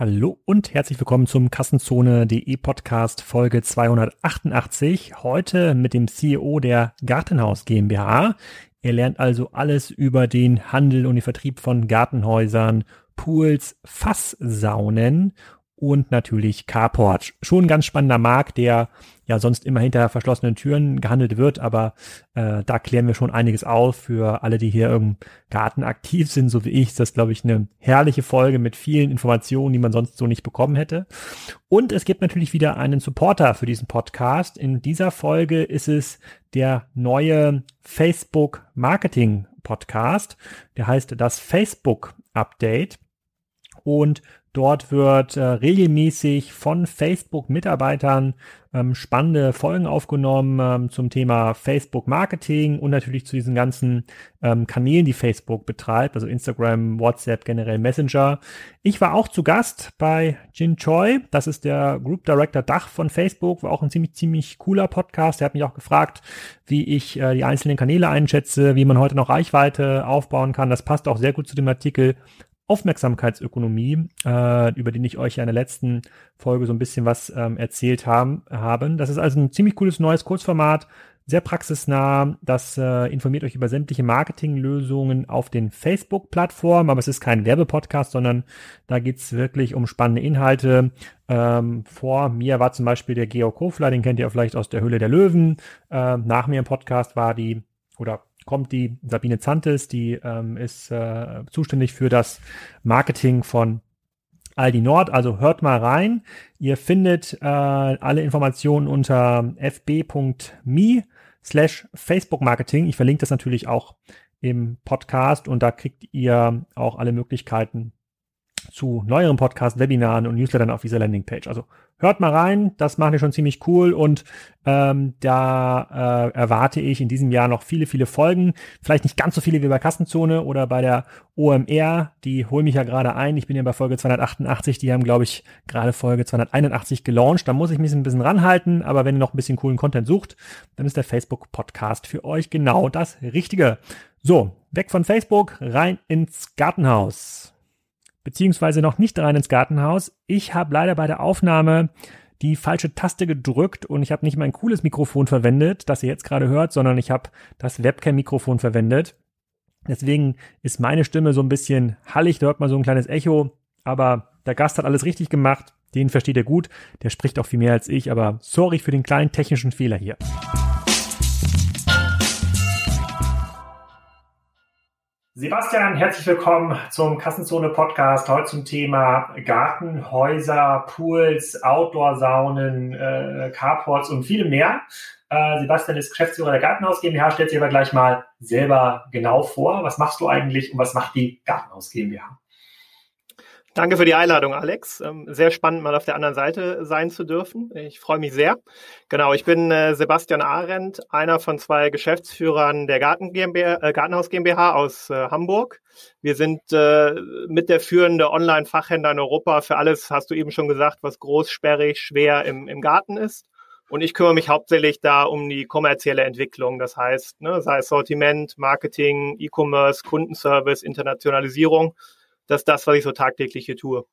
Hallo und herzlich willkommen zum Kassenzone.de Podcast Folge 288. Heute mit dem CEO der Gartenhaus GmbH. Ihr lernt also alles über den Handel und den Vertrieb von Gartenhäusern, Pools, Fasssaunen und natürlich Carport. Schon ein ganz spannender Markt, der ja sonst immer hinter verschlossenen Türen gehandelt wird, aber äh, da klären wir schon einiges auf für alle, die hier im Garten aktiv sind, so wie ich. Das ist, glaube ich, eine herrliche Folge mit vielen Informationen, die man sonst so nicht bekommen hätte. Und es gibt natürlich wieder einen Supporter für diesen Podcast. In dieser Folge ist es der neue Facebook Marketing Podcast. Der heißt das Facebook Update. Und Dort wird äh, regelmäßig von Facebook-Mitarbeitern ähm, spannende Folgen aufgenommen ähm, zum Thema Facebook-Marketing und natürlich zu diesen ganzen ähm, Kanälen, die Facebook betreibt, also Instagram, WhatsApp, generell Messenger. Ich war auch zu Gast bei Jin Choi, das ist der Group Director Dach von Facebook, war auch ein ziemlich, ziemlich cooler Podcast. Er hat mich auch gefragt, wie ich äh, die einzelnen Kanäle einschätze, wie man heute noch Reichweite aufbauen kann. Das passt auch sehr gut zu dem Artikel Aufmerksamkeitsökonomie, äh, über den ich euch ja in der letzten Folge so ein bisschen was ähm, erzählt haben, haben. Das ist also ein ziemlich cooles neues Kurzformat, sehr praxisnah. Das äh, informiert euch über sämtliche Marketinglösungen auf den Facebook-Plattformen, aber es ist kein Werbepodcast, sondern da geht's wirklich um spannende Inhalte. Ähm, vor mir war zum Beispiel der Georg Kofler, den kennt ihr vielleicht aus der Höhle der Löwen. Äh, nach mir im Podcast war die, oder kommt die Sabine Zantes, die ähm, ist äh, zuständig für das Marketing von Aldi Nord. Also hört mal rein. Ihr findet äh, alle Informationen unter fb.me slash Facebook Marketing. Ich verlinke das natürlich auch im Podcast und da kriegt ihr auch alle Möglichkeiten zu neueren Podcast, Webinaren und Newslettern auf dieser Landingpage. Also hört mal rein, das machen wir schon ziemlich cool und ähm, da äh, erwarte ich in diesem Jahr noch viele, viele Folgen. Vielleicht nicht ganz so viele wie bei Kassenzone oder bei der OMR, die holen mich ja gerade ein. Ich bin ja bei Folge 288, die haben, glaube ich, gerade Folge 281 gelauncht. Da muss ich mich ein bisschen ranhalten, aber wenn ihr noch ein bisschen coolen Content sucht, dann ist der Facebook-Podcast für euch genau das Richtige. So, weg von Facebook, rein ins Gartenhaus beziehungsweise noch nicht rein ins Gartenhaus. Ich habe leider bei der Aufnahme die falsche Taste gedrückt und ich habe nicht mein cooles Mikrofon verwendet, das ihr jetzt gerade hört, sondern ich habe das Webcam-Mikrofon verwendet. Deswegen ist meine Stimme so ein bisschen hallig, da hört man so ein kleines Echo, aber der Gast hat alles richtig gemacht, den versteht er gut, der spricht auch viel mehr als ich, aber sorry für den kleinen technischen Fehler hier. Sebastian, herzlich willkommen zum Kassenzone Podcast. Heute zum Thema Gartenhäuser, Pools, Outdoor-Saunen, äh, Carports und viel mehr. Äh, Sebastian ist Geschäftsführer der Gartenhaus GmbH. Stellt sich aber gleich mal selber genau vor. Was machst du eigentlich und was macht die Gartenhaus GmbH? Danke für die Einladung, Alex. Ähm, sehr spannend, mal auf der anderen Seite sein zu dürfen. Ich freue mich sehr. Genau, ich bin äh, Sebastian Arendt, einer von zwei Geschäftsführern der Garten GmbH, äh, Gartenhaus GmbH aus äh, Hamburg. Wir sind mit der führende Online-Fachhändler in Europa für alles, hast du eben schon gesagt, was groß, sperrig, schwer im, im Garten ist. Und ich kümmere mich hauptsächlich da um die kommerzielle Entwicklung. Das heißt, ne, sei es Sortiment, Marketing, E-Commerce, Kundenservice, Internationalisierung das ist das, was ich so tagtäglich hier tue.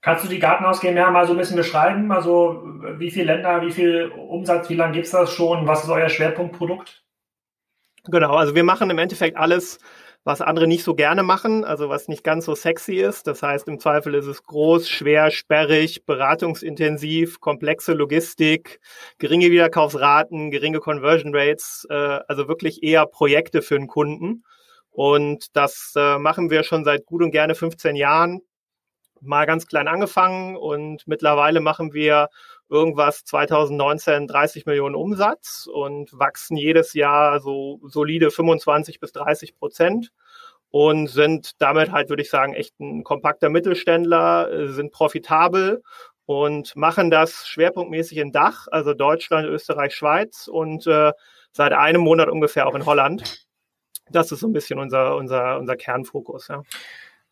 Kannst du die Gartenhaus GmbH mal so ein bisschen beschreiben? Also wie viele Länder, wie viel Umsatz, wie lange gibt es das schon? Was ist euer Schwerpunktprodukt? Genau, also wir machen im Endeffekt alles, was andere nicht so gerne machen, also was nicht ganz so sexy ist. Das heißt, im Zweifel ist es groß, schwer, sperrig, beratungsintensiv, komplexe Logistik, geringe Wiederkaufsraten, geringe Conversion Rates, äh, also wirklich eher Projekte für den Kunden. Und das äh, machen wir schon seit gut und gerne 15 Jahren. Mal ganz klein angefangen und mittlerweile machen wir irgendwas 2019 30 Millionen Umsatz und wachsen jedes Jahr so solide 25 bis 30 Prozent und sind damit halt, würde ich sagen, echt ein kompakter Mittelständler, äh, sind profitabel und machen das schwerpunktmäßig in Dach, also Deutschland, Österreich, Schweiz und äh, seit einem Monat ungefähr auch in Holland das ist so ein bisschen unser, unser, unser Kernfokus. Ja.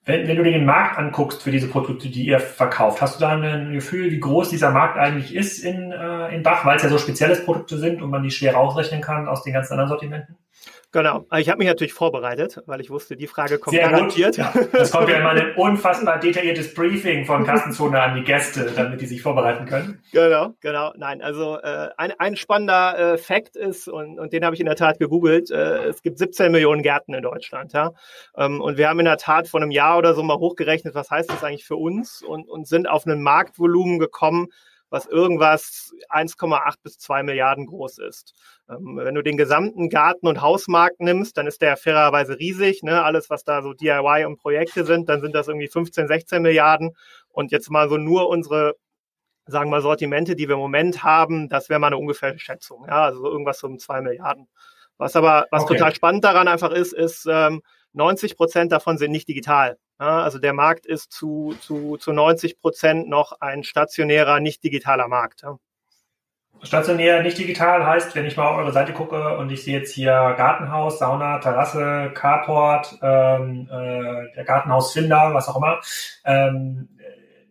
Wenn, wenn du dir den Markt anguckst für diese Produkte, die ihr verkauft, hast du da ein Gefühl, wie groß dieser Markt eigentlich ist in, äh, in Bach, weil es ja so spezielles Produkte sind und man die schwer ausrechnen kann aus den ganzen anderen Sortimenten? Genau. Ich habe mich natürlich vorbereitet, weil ich wusste, die Frage kommt Sehr garantiert. Ja. Das kommt ja immer ein unfassbar detailliertes Briefing von Kassenzone an die Gäste, damit die sich vorbereiten können. Genau, genau. Nein, also äh, ein, ein spannender äh, Fakt ist, und, und den habe ich in der Tat gegoogelt, äh, es gibt 17 Millionen Gärten in Deutschland. Ja? Ähm, und wir haben in der Tat vor einem Jahr oder so mal hochgerechnet, was heißt das eigentlich für uns und, und sind auf ein Marktvolumen gekommen, was irgendwas 1,8 bis 2 Milliarden groß ist. Ähm, wenn du den gesamten Garten- und Hausmarkt nimmst, dann ist der fairerweise riesig. Ne? Alles, was da so DIY und Projekte sind, dann sind das irgendwie 15, 16 Milliarden. Und jetzt mal so nur unsere sagen wir Sortimente, die wir im Moment haben, das wäre mal eine ungefähre Schätzung. Ja, also irgendwas um zwei Milliarden. Was aber, was okay. total spannend daran einfach ist, ist, ähm, 90 Prozent davon sind nicht digital. Ja, also der Markt ist zu, zu, zu 90 Prozent noch ein stationärer, nicht digitaler Markt. Ja. Stationär, nicht digital heißt, wenn ich mal auf eure Seite gucke und ich sehe jetzt hier Gartenhaus, Sauna, Terrasse, Carport, ähm, äh, der Gartenhausfinder, was auch immer. Ähm,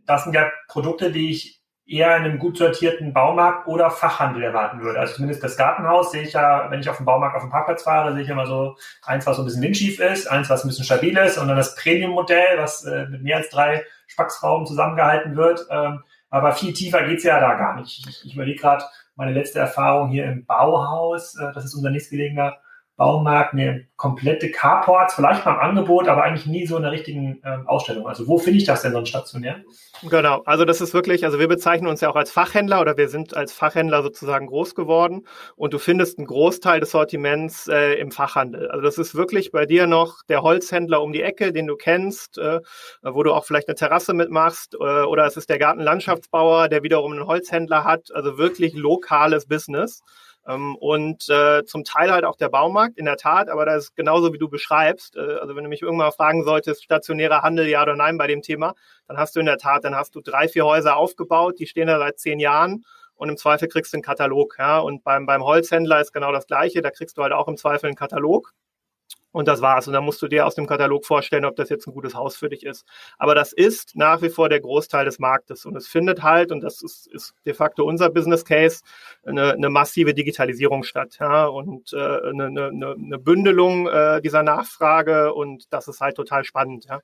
das sind ja Produkte, die ich eher in einem gut sortierten Baumarkt oder Fachhandel erwarten würde. Also zumindest das Gartenhaus sehe ich ja, wenn ich auf dem Baumarkt auf dem Parkplatz fahre, sehe ich immer so eins, was so ein bisschen windschief ist, eins, was ein bisschen stabil ist und dann das Premium-Modell, was äh, mit mehr als drei Spacksrauben zusammengehalten wird. Ähm, aber viel tiefer geht's ja da gar nicht. Ich, ich überlege gerade meine letzte Erfahrung hier im Bauhaus, äh, das ist unser nächstgelegener Baumarkt eine komplette Carports, vielleicht mal im Angebot, aber eigentlich nie so in der richtigen ähm, Ausstellung. Also wo finde ich das denn so stationär? Genau, also das ist wirklich, also wir bezeichnen uns ja auch als Fachhändler oder wir sind als Fachhändler sozusagen groß geworden und du findest einen Großteil des Sortiments äh, im Fachhandel. Also das ist wirklich bei dir noch der Holzhändler um die Ecke, den du kennst, äh, wo du auch vielleicht eine Terrasse mitmachst äh, oder es ist der Gartenlandschaftsbauer, der wiederum einen Holzhändler hat, also wirklich lokales Business. Ähm, und äh, zum Teil halt auch der Baumarkt, in der Tat, aber das ist genauso wie du beschreibst. Äh, also wenn du mich irgendwann fragen solltest, stationärer Handel, ja oder nein bei dem Thema, dann hast du in der Tat, dann hast du drei, vier Häuser aufgebaut, die stehen da seit zehn Jahren und im Zweifel kriegst du einen Katalog. Ja? Und beim, beim Holzhändler ist genau das Gleiche, da kriegst du halt auch im Zweifel einen Katalog. Und das war's. Und dann musst du dir aus dem Katalog vorstellen, ob das jetzt ein gutes Haus für dich ist. Aber das ist nach wie vor der Großteil des Marktes. Und es findet halt, und das ist, ist de facto unser Business Case, eine, eine massive Digitalisierung statt. Ja? Und äh, eine, eine, eine Bündelung äh, dieser Nachfrage. Und das ist halt total spannend. Ja?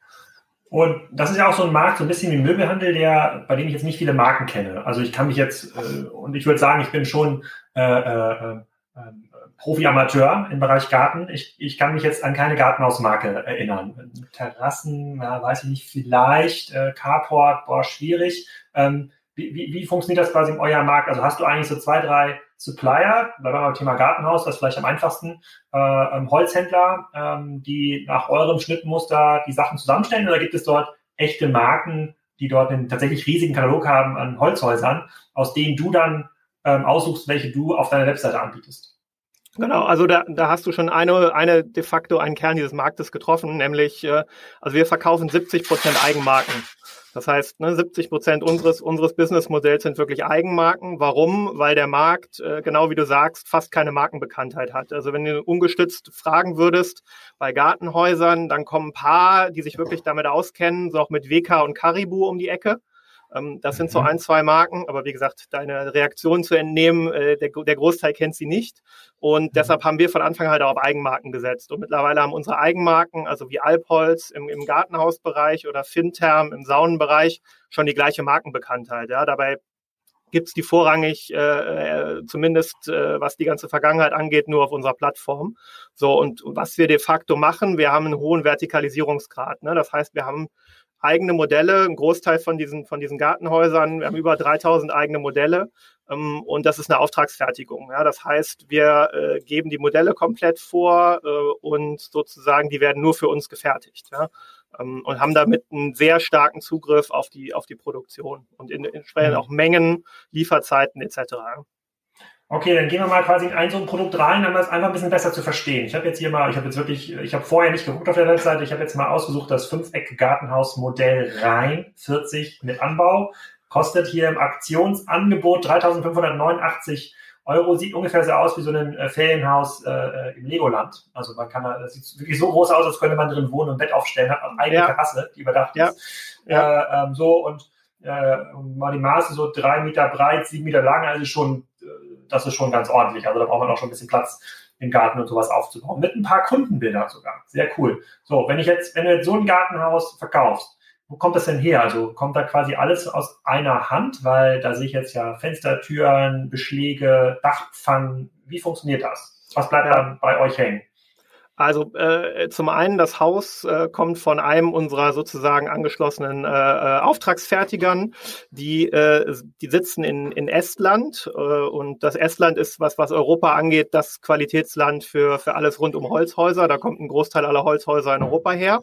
Und das ist ja auch so ein Markt, so ein bisschen wie Möbelhandel, der, bei dem ich jetzt nicht viele Marken kenne. Also ich kann mich jetzt, äh, und ich würde sagen, ich bin schon äh, äh, äh, Profi-Amateur im Bereich Garten. Ich, ich kann mich jetzt an keine Gartenhausmarke erinnern. Terrassen, ja, weiß ich nicht, vielleicht, äh, Carport, boah, schwierig. Ähm, wie, wie, wie funktioniert das quasi in eurem Markt? Also hast du eigentlich so zwei, drei Supplier, bleiben wir beim Thema Gartenhaus, das ist vielleicht am einfachsten, äh, ähm, Holzhändler, ähm, die nach eurem Schnittmuster die Sachen zusammenstellen oder gibt es dort echte Marken, die dort einen tatsächlich riesigen Katalog haben an Holzhäusern, aus denen du dann ähm, aussuchst, welche du auf deiner Webseite anbietest? Genau, also da, da hast du schon eine, eine de facto einen Kern dieses Marktes getroffen, nämlich, äh, also wir verkaufen 70 Prozent Eigenmarken. Das heißt, ne, 70 Prozent unseres, unseres Businessmodells sind wirklich Eigenmarken. Warum? Weil der Markt, äh, genau wie du sagst, fast keine Markenbekanntheit hat. Also wenn du ungestützt fragen würdest bei Gartenhäusern, dann kommen ein paar, die sich wirklich damit auskennen, so auch mit WK und Caribou um die Ecke. Ähm, das sind so mhm. ein, zwei Marken, aber wie gesagt, deine Reaktion zu entnehmen, äh, der, der Großteil kennt sie nicht. Und mhm. deshalb haben wir von Anfang halt auch auf Eigenmarken gesetzt. Und mittlerweile haben unsere Eigenmarken, also wie Alpholz im, im Gartenhausbereich oder Fintherm im Saunenbereich, schon die gleiche Markenbekanntheit. Ja, dabei gibt's die vorrangig, äh, äh, zumindest äh, was die ganze Vergangenheit angeht, nur auf unserer Plattform. So, und was wir de facto machen, wir haben einen hohen Vertikalisierungsgrad. Ne? Das heißt, wir haben eigene Modelle, ein Großteil von diesen, von diesen Gartenhäusern. Wir haben über 3000 eigene Modelle ähm, und das ist eine Auftragsfertigung. Ja, das heißt, wir äh, geben die Modelle komplett vor äh, und sozusagen die werden nur für uns gefertigt. Ja, ähm, und haben damit einen sehr starken Zugriff auf die, auf die Produktion und in, entsprechend mhm. auch Mengen, Lieferzeiten etc. Okay, dann gehen wir mal quasi in ein so ein Produkt rein, um das einfach ein bisschen besser zu verstehen. Ich habe jetzt hier mal, ich habe jetzt wirklich, ich habe vorher nicht geguckt auf der Webseite, ich habe jetzt mal ausgesucht, das Fünfeck-Gartenhaus-Modell rein, 40 mit Anbau, kostet hier im Aktionsangebot 3.589 Euro, sieht ungefähr so aus wie so ein äh, Ferienhaus äh, im Legoland. Also man kann, das sieht wirklich so groß aus, als könnte man drin wohnen und Bett aufstellen, hat eine eigene ja. Terrasse, die überdacht ja. ist. Ja. Äh, ähm, so und äh, mal die Maße so drei Meter breit, sieben Meter lang, also schon äh, das ist schon ganz ordentlich. Also da braucht man auch schon ein bisschen Platz im Garten und sowas aufzubauen. Mit ein paar Kundenbildern sogar. Sehr cool. So, wenn ich jetzt, wenn du jetzt so ein Gartenhaus verkaufst, wo kommt das denn her? Also kommt da quasi alles aus einer Hand, weil da sehe ich jetzt ja Fenster, Türen, Beschläge, Dachpfannen. Wie funktioniert das? Was bleibt dann bei euch hängen? Also äh, zum einen, das Haus äh, kommt von einem unserer sozusagen angeschlossenen äh, äh Auftragsfertigern, die, äh, die sitzen in, in Estland äh, und das Estland ist, was, was Europa angeht, das Qualitätsland für, für alles rund um Holzhäuser. Da kommt ein Großteil aller Holzhäuser in Europa her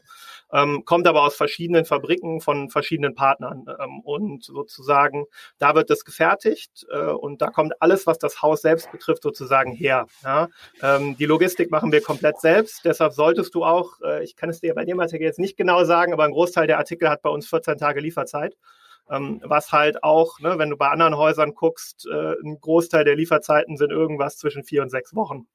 ähm, kommt aber aus verschiedenen Fabriken von verschiedenen Partnern. Ähm, und sozusagen, da wird das gefertigt äh, und da kommt alles, was das Haus selbst betrifft, sozusagen her. Ja? Ähm, die Logistik machen wir komplett selbst, deshalb solltest du auch, äh, ich kann es dir bei dem Artikel jetzt nicht genau sagen, aber ein Großteil der Artikel hat bei uns 14 Tage Lieferzeit. Ähm, was halt auch, ne, wenn du bei anderen Häusern guckst, äh, ein Großteil der Lieferzeiten sind irgendwas zwischen vier und sechs Wochen.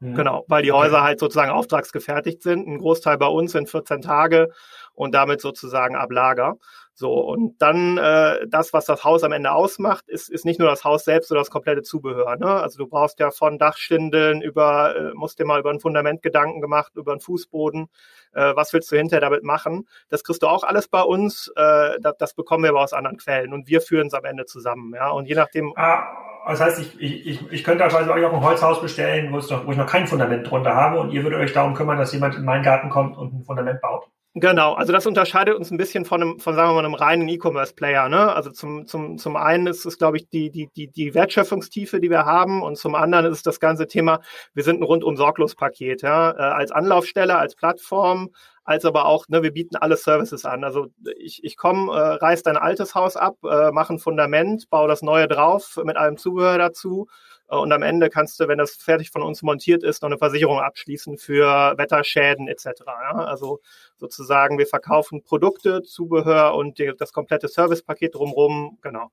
Mhm. Genau, weil die Häuser halt sozusagen auftragsgefertigt sind. Ein Großteil bei uns sind 14 Tage und damit sozusagen ab Lager. So, und dann äh, das, was das Haus am Ende ausmacht, ist, ist nicht nur das Haus selbst, sondern das komplette Zubehör. Ne? Also du brauchst ja von Dachschindeln über, äh, musst dir mal über ein Fundament Gedanken gemacht, über einen Fußboden. Äh, was willst du hinterher damit machen? Das kriegst du auch alles bei uns. Äh, das, das bekommen wir aber aus anderen Quellen und wir führen es am Ende zusammen. Ja, und je nachdem. Ah, das heißt, ich, ich, ich könnte quasi euch auch ein Holzhaus bestellen, wo, es noch, wo ich noch kein Fundament drunter habe und ihr würdet euch darum kümmern, dass jemand in meinen Garten kommt und ein Fundament baut. Genau, also das unterscheidet uns ein bisschen von einem, von sagen wir mal einem reinen E-Commerce-Player. Ne? Also zum, zum, zum einen ist es, glaube ich, die, die, die, die Wertschöpfungstiefe, die wir haben, und zum anderen ist das ganze Thema, wir sind ein rundum sorglos Paket, ja? Äh, als Anlaufstelle, als Plattform, als aber auch, ne, wir bieten alle Services an. Also ich, ich komme, äh, reiß dein altes Haus ab, äh, mache ein Fundament, baue das neue drauf mit allem Zubehör dazu und am Ende kannst du, wenn das fertig von uns montiert ist, noch eine Versicherung abschließen für Wetterschäden etc. Also sozusagen, wir verkaufen Produkte, Zubehör und das komplette Servicepaket drumherum. Genau.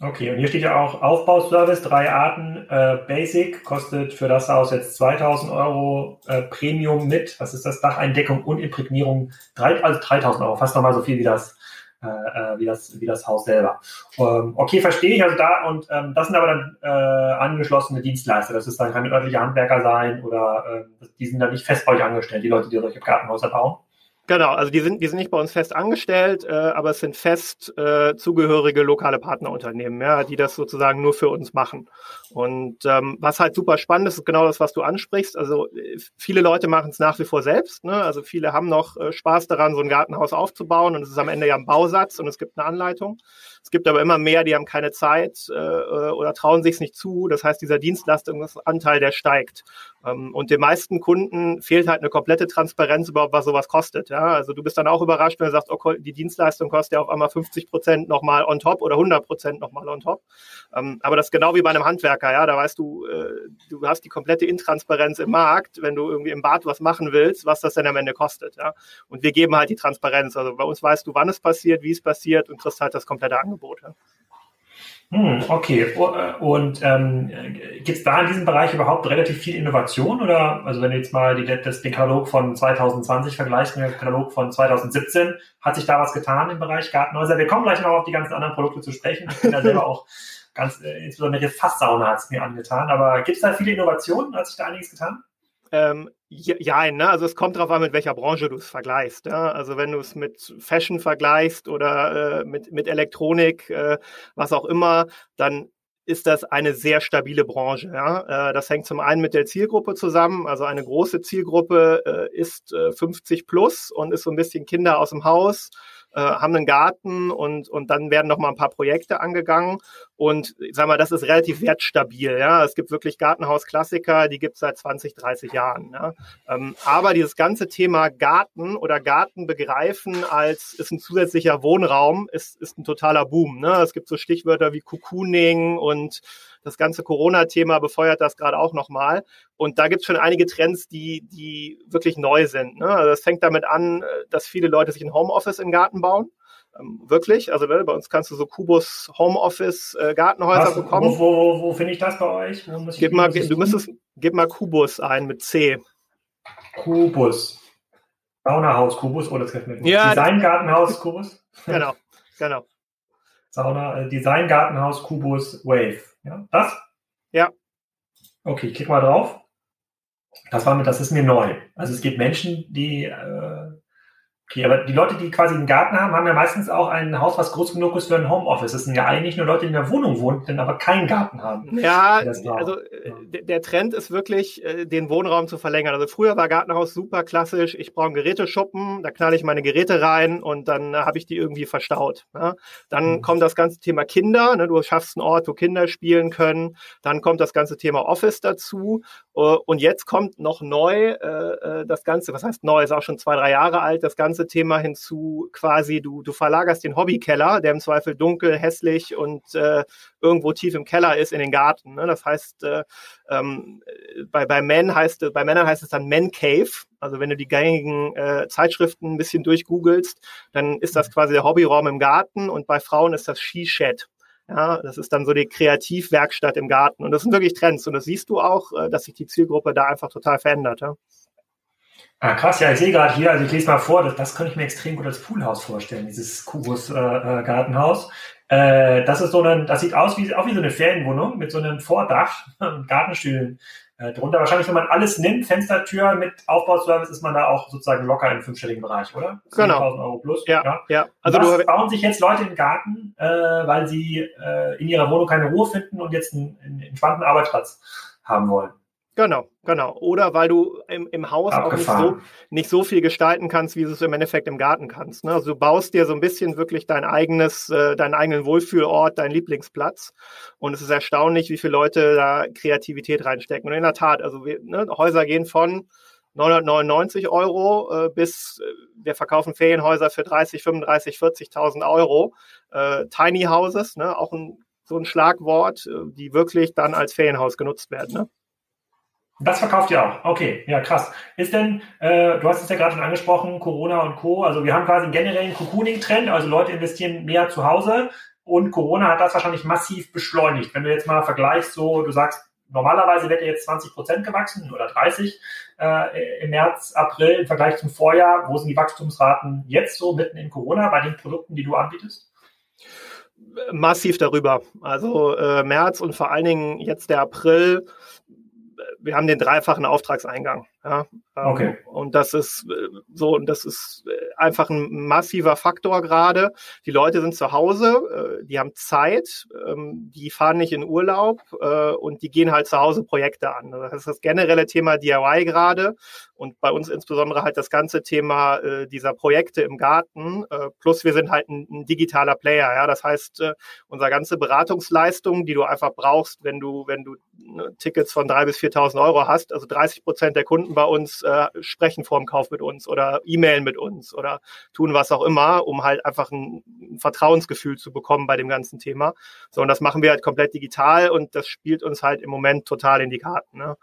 Okay, und hier steht ja auch Aufbauservice, drei Arten. Äh, Basic kostet für das Haus jetzt 2000 Euro, äh, Premium mit, was ist das, Dacheindeckung und Imprägnierung, drei, also 3000 Euro, fast nochmal so viel wie das äh, äh, wie, das, wie das Haus selber. Ähm, okay, verstehe ich. Also da und ähm, das sind aber dann äh, angeschlossene Dienstleister. Das ist dann kann örtlicher Handwerker sein oder äh, die sind dann nicht fest bei euch angestellt, die Leute, die solche Gartenhäuser bauen. Genau, also die sind, die sind nicht bei uns fest angestellt, äh, aber es sind fest äh, zugehörige lokale Partnerunternehmen, ja, die das sozusagen nur für uns machen. Und ähm, was halt super spannend ist, ist genau das, was du ansprichst. Also viele Leute machen es nach wie vor selbst. Ne? Also viele haben noch äh, Spaß daran, so ein Gartenhaus aufzubauen und es ist am Ende ja ein Bausatz und es gibt eine Anleitung. Es gibt aber immer mehr, die haben keine Zeit äh, äh oder trauen sich es nicht zu. Das heißt, dieser Dienstleistungsanteil, der steigt. Ähm, und den meisten Kunden fehlt halt eine komplette Transparenz überhaupt, was sowas kostet. Ja? Also du bist dann auch überrascht, wenn du sagst, okay, die Dienstleistung kostet ja auf einmal 50 Prozent nochmal on top oder 100 Prozent nochmal on top. Ähm, aber das ist genau wie bei einem Handwerker. Ja, da weißt du, äh, du hast die komplette Intransparenz im Markt, wenn du irgendwie im Bad was machen willst, was das denn am Ende kostet. Ja? Und wir geben halt die Transparenz. Also bei uns weißt du, wann es passiert, wie es passiert und kriegst halt das komplette Angebot. Ja? Hm, okay. Äh, und ähm, gibt es da in diesem Bereich überhaupt relativ viel Innovation? Oder also wenn du jetzt mal die, das, den Katalog von 2020 vergleichst mit dem Katalog von 2017, hat sich da was getan im Bereich Gartenhäuser? Wir kommen gleich noch auf die ganzen anderen Produkte zu sprechen. Ich bin da selber auch ganz, äh, insbesondere jetzt Fasssauna hat es mir angetan. Aber gibt es da viele Innovationen? Hat sich da einiges getan? Ähm, ja, ne? also es kommt darauf an, mit welcher Branche du es vergleichst. Ja? Also wenn du es mit Fashion vergleichst oder äh, mit, mit Elektronik, äh, was auch immer, dann ist das eine sehr stabile Branche. Ja? Äh, das hängt zum einen mit der Zielgruppe zusammen. Also eine große Zielgruppe äh, ist äh, 50 plus und ist so ein bisschen Kinder aus dem Haus äh, haben einen Garten und, und dann werden noch mal ein paar Projekte angegangen. Und ich sag mal, das ist relativ wertstabil. Ja? Es gibt wirklich Gartenhausklassiker, die gibt es seit 20, 30 Jahren. Ja? Ähm, aber dieses ganze Thema Garten oder Garten begreifen als ist ein zusätzlicher Wohnraum, ist, ist ein totaler Boom. Ne? Es gibt so Stichwörter wie Cocooning und das ganze Corona-Thema befeuert das gerade auch nochmal. Und da gibt es schon einige Trends, die, die wirklich neu sind. Ne? Also das fängt damit an, dass viele Leute sich ein Homeoffice im Garten bauen. Ähm, wirklich, also ne, bei uns kannst du so Kubus Homeoffice äh, Gartenhäuser Was, bekommen. Wo, wo, wo finde ich das bei euch? Gib mal, du müsstest, gib mal Kubus ein mit C. Kubus. Saunahaus Kubus, oh, das gefällt mir. Ja, Designgartenhaus Kubus. Genau, genau. Sauna, äh, Designgartenhaus Kubus Wave. Ja, das? Ja. Okay, klick mal drauf. Das war mir, das ist mir neu. Also es gibt Menschen, die äh, Okay, aber die Leute, die quasi einen Garten haben, haben ja meistens auch ein Haus, was groß genug ist für ein Homeoffice. Das sind ja eigentlich nur Leute, die in der Wohnung wohnen, aber keinen Garten haben. Ja, also äh, ja. der Trend ist wirklich, äh, den Wohnraum zu verlängern. Also früher war Gartenhaus super klassisch. Ich brauche einen Geräteschuppen, da knalle ich meine Geräte rein und dann äh, habe ich die irgendwie verstaut. Ja? Dann mhm. kommt das ganze Thema Kinder. Ne? Du schaffst einen Ort, wo Kinder spielen können. Dann kommt das ganze Thema Office dazu. Und jetzt kommt noch neu das Ganze, was heißt neu, ist auch schon zwei, drei Jahre alt, das Ganze ganze Thema hinzu, quasi du, du verlagerst den Hobbykeller, der im Zweifel dunkel, hässlich und äh, irgendwo tief im Keller ist, in den Garten. Ne? Das heißt, äh, ähm, bei, bei, Men heißt, bei Männern heißt es dann Men Cave. Also wenn du die gängigen äh, Zeitschriften ein bisschen durchgoogelst, dann ist das quasi der Hobbyraum im Garten und bei Frauen ist das Ski-Shed. Ja, das ist dann so die Kreativwerkstatt im Garten. Und das sind wirklich Trends. Und das siehst du auch, äh, dass sich die Zielgruppe da einfach total verändert. Ja? Ah, krass, ja, ich sehe gerade hier, also ich lese mal vor, das, das könnte ich mir extrem gut als Poolhaus vorstellen, dieses Kubus-Gartenhaus. Äh, äh, das ist so ein, das sieht aus wie, auch wie so eine Ferienwohnung mit so einem Vordach und Gartenstühlen äh, drunter. Wahrscheinlich, wenn man alles nimmt, Fenstertür mit Aufbauservice, ist man da auch sozusagen locker im fünfstelligen Bereich, oder? Genau. Euro plus. Ja, ja. ja. Also Was, du bauen sich jetzt Leute im Garten, äh, weil sie äh, in ihrer Wohnung keine Ruhe finden und jetzt einen, einen entspannten Arbeitsplatz haben wollen. Genau, genau. Oder weil du im, im Haus Abgefahren. auch nicht so, nicht so viel gestalten kannst, wie du es im Endeffekt im Garten kannst. Ne? Also du baust dir so ein bisschen wirklich dein eigenes, äh, deinen eigenen Wohlfühlort, deinen Lieblingsplatz. Und es ist erstaunlich, wie viele Leute da Kreativität reinstecken. Und in der Tat, also wir, ne, Häuser gehen von 999 Euro äh, bis äh, wir verkaufen Ferienhäuser für 30, 35, 40.000 Euro. Äh, Tiny Houses, ne, auch ein, so ein Schlagwort, äh, die wirklich dann als Ferienhaus genutzt werden. Ne? Das verkauft ihr auch. Okay, ja, krass. Ist denn, äh, du hast es ja gerade schon angesprochen, Corona und Co. Also wir haben quasi einen generellen Cocooning-Trend, also Leute investieren mehr zu Hause und Corona hat das wahrscheinlich massiv beschleunigt. Wenn du jetzt mal vergleichst, so, du sagst, normalerweise wäre jetzt 20 Prozent gewachsen oder 30 äh, im März, April im Vergleich zum Vorjahr. Wo sind die Wachstumsraten jetzt so mitten in Corona bei den Produkten, die du anbietest? Massiv darüber. Also äh, März und vor allen Dingen jetzt der April wir haben den dreifachen Auftragseingang. Ja, ähm, okay. Und das ist äh, so, und das ist äh, einfach ein massiver Faktor gerade. Die Leute sind zu Hause, äh, die haben Zeit, ähm, die fahren nicht in Urlaub und die gehen halt zu Hause Projekte an. Das ist das generelle Thema DIY gerade und bei uns insbesondere halt das ganze Thema dieser Projekte im Garten. Plus wir sind halt ein, digitaler Player. Ja, das heißt, unsere ganze Beratungsleistung, die du einfach brauchst, wenn du wenn du ne, Tickets von drei bis 4.000 Euro hast, also 30 Prozent der Kunden bei uns äh, sprechen vor dem Kauf mit uns oder e-mailen mit uns oder tun was auch immer, um halt einfach ein, Vertrauensgefühl zu bekommen bei dem ganzen Thema. So, und das machen wir halt komplett digital und das spielt uns halt im Moment total in die Karten. Ne?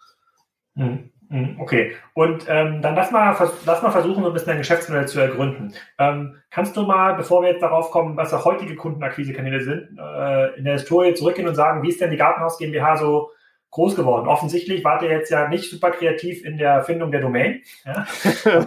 Hm, hm, okay, und ähm, dann lass mal, lass mal versuchen, so ein bisschen ein Geschäftsmodell zu ergründen. Ähm, kannst du mal, bevor wir jetzt darauf kommen, was auch heutige Kundenakquisekanäle sind, äh, in der Historie zurückgehen und sagen, wie ist denn die Gartenhaus GmbH so groß geworden. Offensichtlich wart ihr jetzt ja nicht super kreativ in der Findung der Domain. Ja?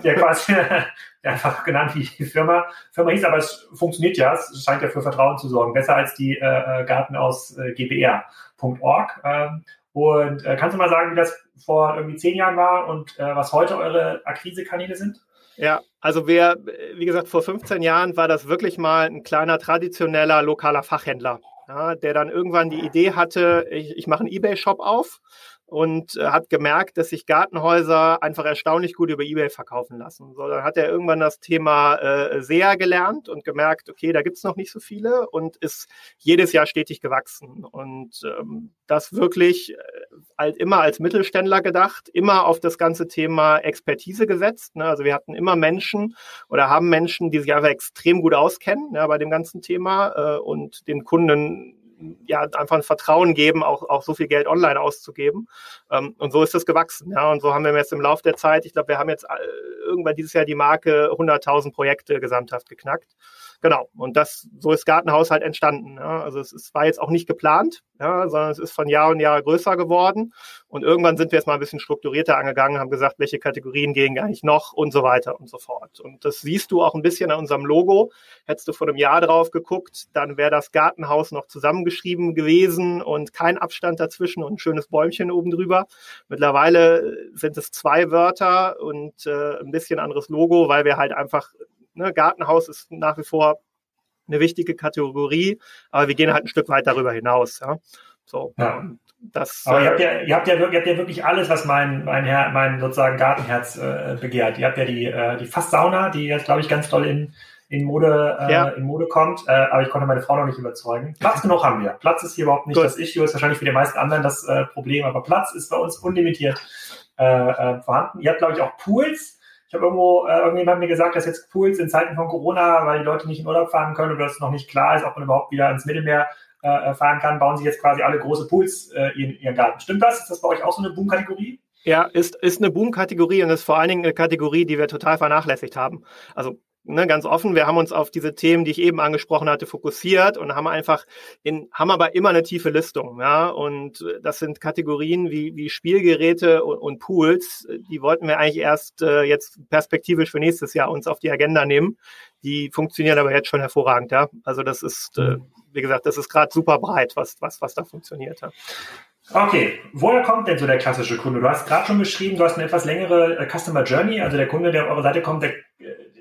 Ihr quasi einfach genannt, wie die Firma, Firma hieß, aber es funktioniert ja. Es scheint ja für Vertrauen zu sorgen. Besser als die äh, äh Garten aus äh, gbr.org. Ähm, und äh, kannst du mal sagen, wie das vor irgendwie zehn Jahren war und äh, was heute eure Akquisekanäle sind? Ja, also wir, wie gesagt, vor 15 Jahren war das wirklich mal ein kleiner traditioneller lokaler Fachhändler ja, der dann irgendwann die Idee hatte, ich, ich mache einen Ebay-Shop auf und äh, hat gemerkt, dass sich Gartenhäuser einfach erstaunlich gut über Ebay verkaufen lassen. So, dann hat er irgendwann das Thema äh, SEA gelernt und gemerkt, okay, da gibt's noch nicht so viele und ist jedes Jahr stetig gewachsen. Und ähm, das wirklich äh, halt immer als Mittelständler gedacht, immer auf das ganze Thema Expertise gesetzt. Ne? Also wir hatten immer Menschen oder haben Menschen, die sich einfach extrem gut auskennen ja, bei dem ganzen Thema äh, und den Kunden ja einfach ein Vertrauen geben, auch, auch so viel Geld online auszugeben. Ähm, und so ist das gewachsen. Ja, und so haben wir jetzt im Laufe der Zeit, ich glaube, wir haben jetzt äh, irgendwann dieses Jahr die Marke 100.000 Projekte gesamthaft geknackt. Genau. Und das, so ist Gartenhaus halt entstanden. Ja. Also es, es war jetzt auch nicht geplant, ja, sondern es ist von Jahr und Jahr größer geworden. Und irgendwann sind wir jetzt mal ein bisschen strukturierter angegangen, haben gesagt, welche Kategorien gehen eigentlich noch und so weiter und so fort. Und das siehst du auch ein bisschen an unserem Logo. Hättest du vor einem Jahr drauf geguckt, dann wäre das Gartenhaus noch zusammengeschrieben gewesen und kein Abstand dazwischen und ein schönes Bäumchen oben drüber. Mittlerweile sind es zwei Wörter und äh, ein bisschen anderes Logo, weil wir halt einfach, ne, Gartenhaus ist nach wie vor eine wichtige Kategorie, aber wir gehen halt ein Stück weit darüber hinaus. Ja. So, ja. Das, aber ihr habt, ja, ihr, habt ja, ihr habt ja wirklich alles, was mein, mein, Her mein sozusagen Gartenherz äh, begehrt. Ihr habt ja die, äh, die Fasssauna, die jetzt, glaube ich, ganz toll in, in, Mode, äh, ja. in Mode kommt, äh, aber ich konnte meine Frau noch nicht überzeugen. Platz genug haben wir. Platz ist hier überhaupt nicht Gut. das Issue, ist wahrscheinlich für die meisten anderen das äh, Problem, aber Platz ist bei uns unlimitiert äh, äh, vorhanden. Ihr habt, glaube ich, auch Pools. Ich habe irgendwo, äh, irgendjemand mir gesagt, dass jetzt Pools in Zeiten von Corona, weil die Leute nicht in Urlaub fahren können oder es noch nicht klar ist, ob man überhaupt wieder ins Mittelmeer äh, fahren kann, bauen sich jetzt quasi alle große Pools äh, in ihren Garten. Stimmt das? Ist das bei euch auch so eine Boom-Kategorie? Ja, ist, ist eine Boom-Kategorie und ist vor allen Dingen eine Kategorie, die wir total vernachlässigt haben. Also ne, ganz offen, wir haben uns auf diese Themen, die ich eben angesprochen hatte, fokussiert und haben einfach in, haben aber immer eine tiefe Listung, ja. Und das sind Kategorien wie, wie Spielgeräte und, und Pools, die wollten wir eigentlich erst äh, jetzt perspektivisch für nächstes Jahr uns auf die Agenda nehmen. Die funktionieren aber jetzt schon hervorragend, ja. Also das ist, äh, wie gesagt, das ist gerade super breit, was, was, was da funktioniert. Ja. Okay, woher kommt denn so der klassische Kunde? Du hast gerade schon beschrieben, du hast eine etwas längere äh, Customer Journey, also der Kunde, der auf eure Seite kommt, der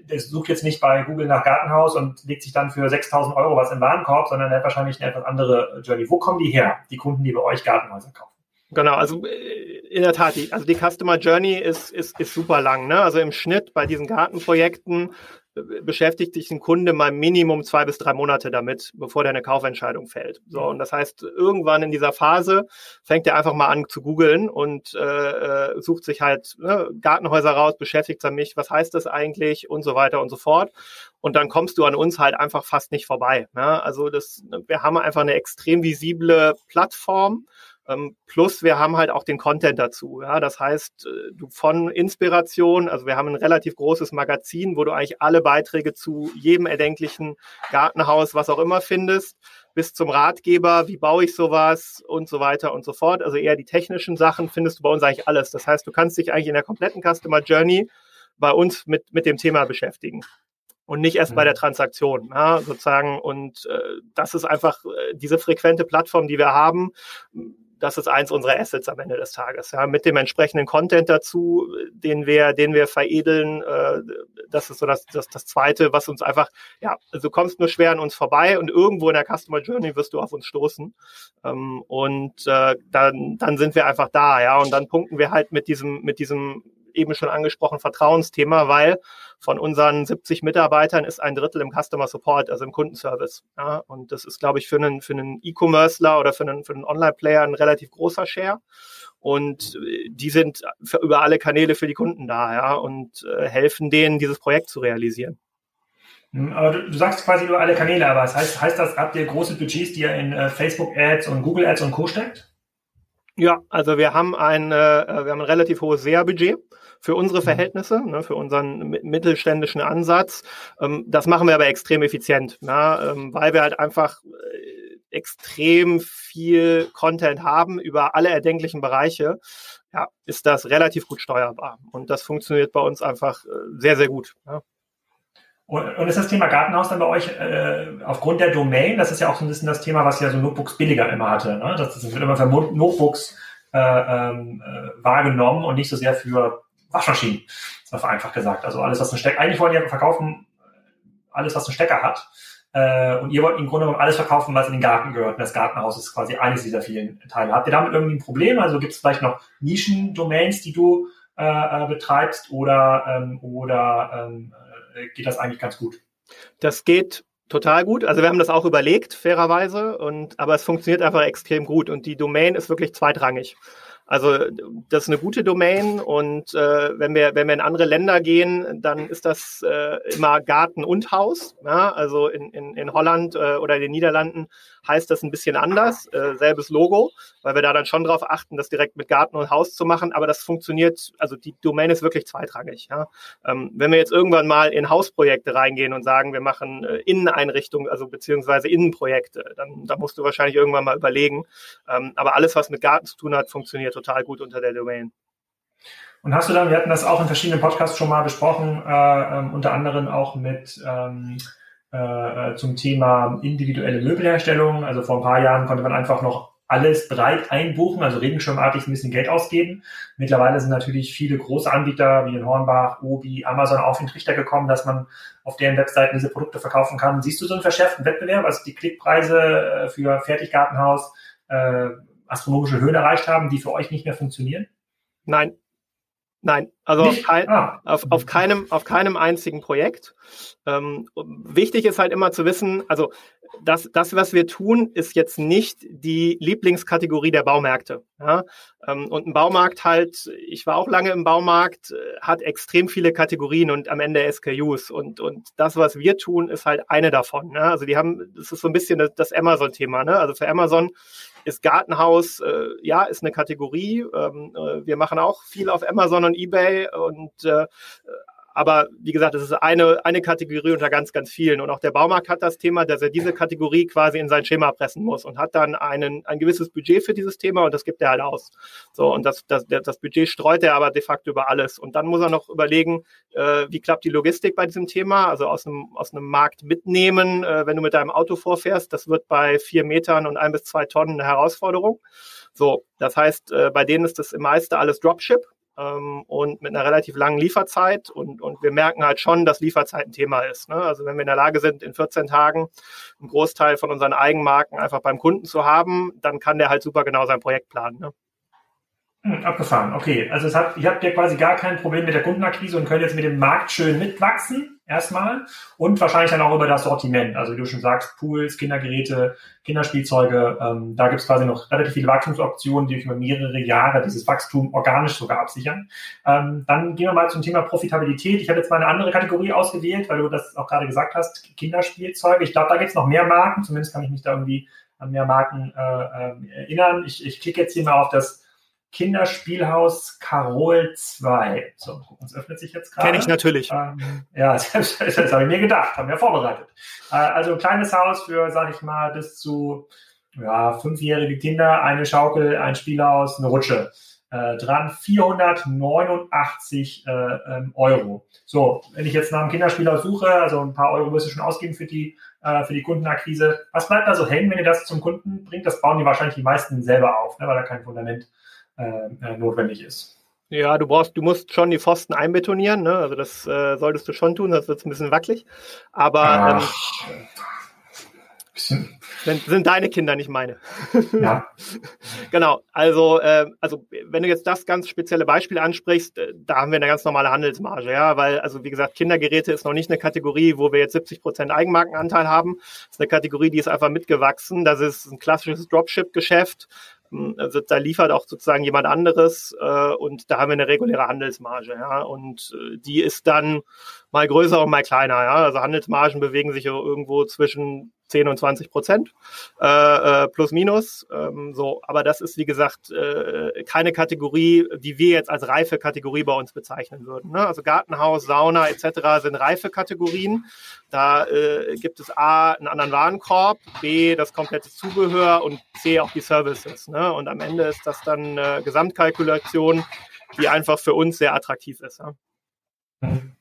der sucht jetzt nicht bei Google nach Gartenhaus und legt sich dann für 6000 Euro was im Warenkorb, sondern er hat wahrscheinlich eine etwas andere Journey. Wo kommen die her, die Kunden, die bei euch Gartenhäuser kaufen? Genau, also äh, in der Tat, die, also die Customer Journey ist, ist, ist super lang. Ne? Also im Schnitt bei diesen Gartenprojekten beschäftigt sich ein Kunde mal Minimum zwei bis drei Monate damit, bevor der eine Kaufentscheidung fällt. So, und das heißt, irgendwann in dieser Phase fängt er einfach mal an zu googeln und äh, äh sucht sich halt ne, Gartenhäuser raus, beschäftigt sich mich, was heißt das eigentlich und so weiter und so fort. Und dann kommst du an uns halt einfach fast nicht vorbei. Ne? Also das, wir haben einfach eine extrem visible Plattform plus wir haben halt auch den Content dazu. Ja, das heißt, äh, du von Inspiration, also wir haben ein relativ großes Magazin, wo du eigentlich alle Beiträge zu jedem erdenklichen Gartenhaus, was auch immer findest, bis zum Ratgeber, wie baue ich sowas und so weiter und so fort. Also eher die technischen Sachen findest du bei uns eigentlich alles. Das heißt, du kannst dich eigentlich in der kompletten Customer Journey bei uns mit, mit dem Thema beschäftigen und nicht erst mhm. bei der Transaktion, ja, sozusagen. Und äh, das ist einfach äh, diese frequente Plattform, die wir haben das ist eins unserer Assets am Ende des Tages. Ja, mit dem entsprechenden Content dazu, den wir, den wir veredeln. Äh, das ist so das, das, das Zweite, was uns einfach, ja, also du kommst nur schwer an uns vorbei und irgendwo in der Customer Journey wirst du auf uns stoßen. Ähm, und äh, dann, dann sind wir einfach da, ja, und dann punkten wir halt mit diesem, mit diesem eben schon angesprochen Vertrauensthema, weil von unseren 70 Mitarbeitern ist ein Drittel im Customer Support, also im Kundenservice. Ja, und das ist, glaube ich, für einen, für einen E-Commercer oder für einen, für einen Online-Player ein relativ großer Share. Und äh, die sind für, über alle Kanäle für die Kunden da, ja, und äh, helfen denen, dieses Projekt zu realisieren. Hm, aber du, du, sagst quasi über alle Kanäle, aber was heißt, heißt das, habt ihr große Budgets, die ihr in äh, Facebook-Ads und Google-Ads und Co. steckt? Ja, also wir haben ein, äh, wir haben ein relativ hohes SEA-Budget für unsere mhm. Verhältnisse, ne, für unseren mittelständischen Ansatz. Ähm, das machen wir aber extrem effizient, na, ähm, weil wir halt einfach äh, extrem viel Content haben über alle erdenklichen Bereiche. Ja, ist das relativ gut steuerbar und das funktioniert bei uns einfach äh, sehr, sehr gut. Ja. Und, und ist das Thema Gartenhaus dann bei euch äh, aufgrund der Domain? Das ist ja auch so ein bisschen das Thema, was ja so Notebooks billiger immer hatte. Ne? Das, das wird immer für Notebooks äh, ähm, äh, wahrgenommen und nicht so sehr für Waschmaschinen, einfach gesagt. Also alles, was ein Stecker, eigentlich wollen die verkaufen, alles, was ein Stecker hat. Äh, und ihr wollt im Grunde genommen alles verkaufen, was in den Garten gehört. Und das Gartenhaus ist quasi eines dieser vielen Teile. Habt ihr damit irgendwie ein Problem? Also gibt es vielleicht noch Nischen-Domains, die du äh, äh, betreibst oder, ähm, oder ähm, äh, geht das eigentlich ganz gut? Das geht total gut. Also wir haben das auch überlegt, fairerweise, und aber es funktioniert einfach extrem gut und die Domain ist wirklich zweitrangig. Also das ist eine gute Domain und äh, wenn wir wenn wir in andere Länder gehen, dann ist das äh, immer Garten und Haus. Ja? Also in, in, in Holland äh, oder in den Niederlanden heißt das ein bisschen anders, äh, selbes Logo, weil wir da dann schon darauf achten, das direkt mit Garten und Haus zu machen, aber das funktioniert, also die Domain ist wirklich zweitrangig. Ja? Ähm, wenn wir jetzt irgendwann mal in Hausprojekte reingehen und sagen, wir machen äh, Inneneinrichtungen, also beziehungsweise Innenprojekte, dann da musst du wahrscheinlich irgendwann mal überlegen. Ähm, aber alles, was mit Garten zu tun hat, funktioniert total gut unter der Domain. Und hast du dann, wir hatten das auch in verschiedenen Podcasts schon mal besprochen, äh, ähm, unter anderem auch mit ähm, äh, zum Thema individuelle Möbelherstellung. Also vor ein paar Jahren konnte man einfach noch alles breit einbuchen, also regenschirmartig ein bisschen Geld ausgeben. Mittlerweile sind natürlich viele große Anbieter wie in Hornbach, Obi, Amazon auf den Trichter gekommen, dass man auf deren Webseiten diese Produkte verkaufen kann. Siehst du so einen verschärften Wettbewerb, also die Klickpreise äh, für Fertiggartenhaus äh, astronomische Höhen erreicht haben, die für euch nicht mehr funktionieren? Nein, Nein, also auf, kein, ah. auf, auf, keinem, auf keinem einzigen Projekt. Ähm, wichtig ist halt immer zu wissen, also das, das, was wir tun, ist jetzt nicht die Lieblingskategorie der Baumärkte. Ja? Ähm, und ein Baumarkt halt, ich war auch lange im Baumarkt, äh, hat extrem viele Kategorien und am Ende SKUs. Und, und das, was wir tun, ist halt eine davon. Ne? Also die haben, das ist so ein bisschen das, das Amazon-Thema. Ne? Also für Amazon ist Gartenhaus, äh, ja, ist eine Kategorie. Ähm, äh, wir machen auch viel auf Amazon und eBay und äh, aber wie gesagt, das ist eine, eine Kategorie unter ganz, ganz vielen. Und auch der Baumarkt hat das Thema, dass er diese Kategorie quasi in sein Schema pressen muss und hat dann einen, ein gewisses Budget für dieses Thema und das gibt er halt aus. So, und das, das, das Budget streut er aber de facto über alles. Und dann muss er noch überlegen, äh, wie klappt die Logistik bei diesem Thema, also aus einem, aus einem Markt mitnehmen, äh, wenn du mit deinem Auto vorfährst. Das wird bei vier Metern und ein bis zwei Tonnen eine Herausforderung. So, das heißt, äh, bei denen ist das im meiste alles Dropship ähm, und mit einer relativ langen Lieferzeit. Und, und wir merken halt schon, dass Lieferzeit ein Thema ist. Ne? Also wenn wir in der Lage sind, in 14 Tagen einen Großteil von unseren Eigenmarken einfach beim Kunden zu haben, dann kann der halt super genau sein Projekt planen. Ne? Hm, abgefahren, okay. Also es hat, ihr habt ja quasi gar kein Problem mit der Kundenakquise und könnt jetzt mit dem Markt schön mitwachsen, erstmal. Und wahrscheinlich dann auch über das Sortiment. Also wie du schon sagst, Pools, Kindergeräte, Kinderspielzeuge, ähm, da gibt es quasi noch relativ viele Wachstumsoptionen, die über mehrere Jahre dieses Wachstum organisch sogar absichern. Ähm, dann gehen wir mal zum Thema Profitabilität. Ich habe jetzt mal eine andere Kategorie ausgewählt, weil du das auch gerade gesagt hast, Kinderspielzeuge. Ich glaube, da gibt es noch mehr Marken, zumindest kann ich mich da irgendwie an mehr Marken äh, äh, erinnern. Ich, ich klicke jetzt hier mal auf das Kinderspielhaus Carol 2. So, uns öffnet sich jetzt gerade. Kenne ich natürlich. Ähm, ja, das, das, das habe ich mir gedacht, haben wir vorbereitet. Äh, also ein kleines Haus für, sage ich mal, bis zu ja, fünfjährige Kinder, eine Schaukel, ein Spielhaus, eine Rutsche. Äh, dran 489 äh, ähm, Euro. So, wenn ich jetzt nach einem Kinderspielhaus suche, also ein paar Euro du schon ausgeben für die, äh, für die Kundenakquise. Was bleibt da so hängen, wenn ihr das zum Kunden bringt? Das bauen die wahrscheinlich die meisten selber auf, ne, weil da kein Fundament äh, äh, notwendig ist. Ja, du brauchst, du musst schon die Pfosten einbetonieren, ne? Also das äh, solltest du schon tun, sonst wird es ein bisschen wackelig. Aber ähm, sind, sind deine Kinder, nicht meine. Ja. genau. Also, äh, also wenn du jetzt das ganz spezielle Beispiel ansprichst, äh, da haben wir eine ganz normale Handelsmarge, ja, weil, also wie gesagt, Kindergeräte ist noch nicht eine Kategorie, wo wir jetzt 70 Prozent Eigenmarkenanteil haben. Das ist eine Kategorie, die ist einfach mitgewachsen. Das ist ein klassisches Dropship-Geschäft. Also da liefert auch sozusagen jemand anderes äh, und da haben wir eine reguläre Handelsmarge, ja. Und äh, die ist dann mal größer und mal kleiner, ja. Also Handelsmargen bewegen sich irgendwo zwischen 10 und 20 Prozent äh, äh, plus minus. Ähm, so, aber das ist wie gesagt äh, keine Kategorie, die wir jetzt als reife Kategorie bei uns bezeichnen würden. Ne? Also Gartenhaus, Sauna etc. sind reife Kategorien. Da äh, gibt es A einen anderen Warenkorb, B das komplette Zubehör und C auch die Services. Ne? Und am Ende ist das dann eine Gesamtkalkulation, die einfach für uns sehr attraktiv ist. Ja?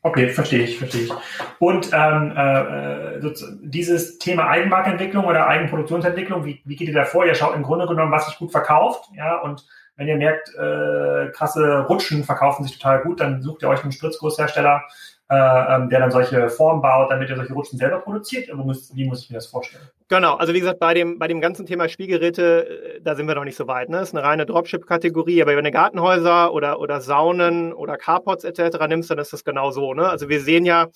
Okay, verstehe ich, verstehe ich. Und ähm, äh, dieses Thema Eigenmarkentwicklung oder Eigenproduktionsentwicklung, wie, wie geht ihr da vor? Ihr schaut im Grunde genommen, was sich gut verkauft, ja, und wenn ihr merkt, äh, krasse Rutschen verkaufen sich total gut, dann sucht ihr euch einen Spritzgusshersteller, äh, der dann solche Formen baut, damit er solche Rutschen selber produziert? Muss, wie muss ich mir das vorstellen? Genau, also wie gesagt, bei dem, bei dem ganzen Thema Spielgeräte, äh, da sind wir noch nicht so weit. Ne? Das ist eine reine Dropship-Kategorie, aber wenn du Gartenhäuser oder, oder Saunen oder Carpots etc. nimmst, dann ist das genau so. Ne? Also wir sehen ja,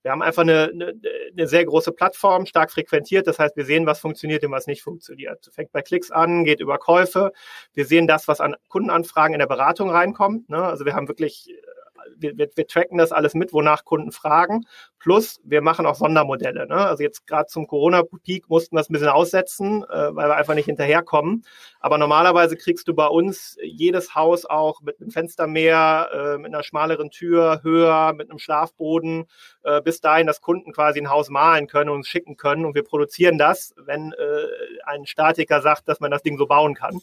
wir haben einfach eine, eine, eine sehr große Plattform, stark frequentiert. Das heißt, wir sehen, was funktioniert und was nicht funktioniert. Fängt bei Klicks an, geht über Käufe. Wir sehen das, was an Kundenanfragen in der Beratung reinkommt. Ne? Also wir haben wirklich wir, wir, wir tracken das alles mit, wonach Kunden fragen. Plus, wir machen auch Sondermodelle. Ne? Also jetzt gerade zum Corona-Peak mussten wir es ein bisschen aussetzen, äh, weil wir einfach nicht hinterherkommen. Aber normalerweise kriegst du bei uns jedes Haus auch mit einem Fenstermeer, äh, mit einer schmaleren Tür, höher, mit einem Schlafboden, äh, bis dahin, dass Kunden quasi ein Haus malen können und schicken können. Und wir produzieren das, wenn äh, ein Statiker sagt, dass man das Ding so bauen kann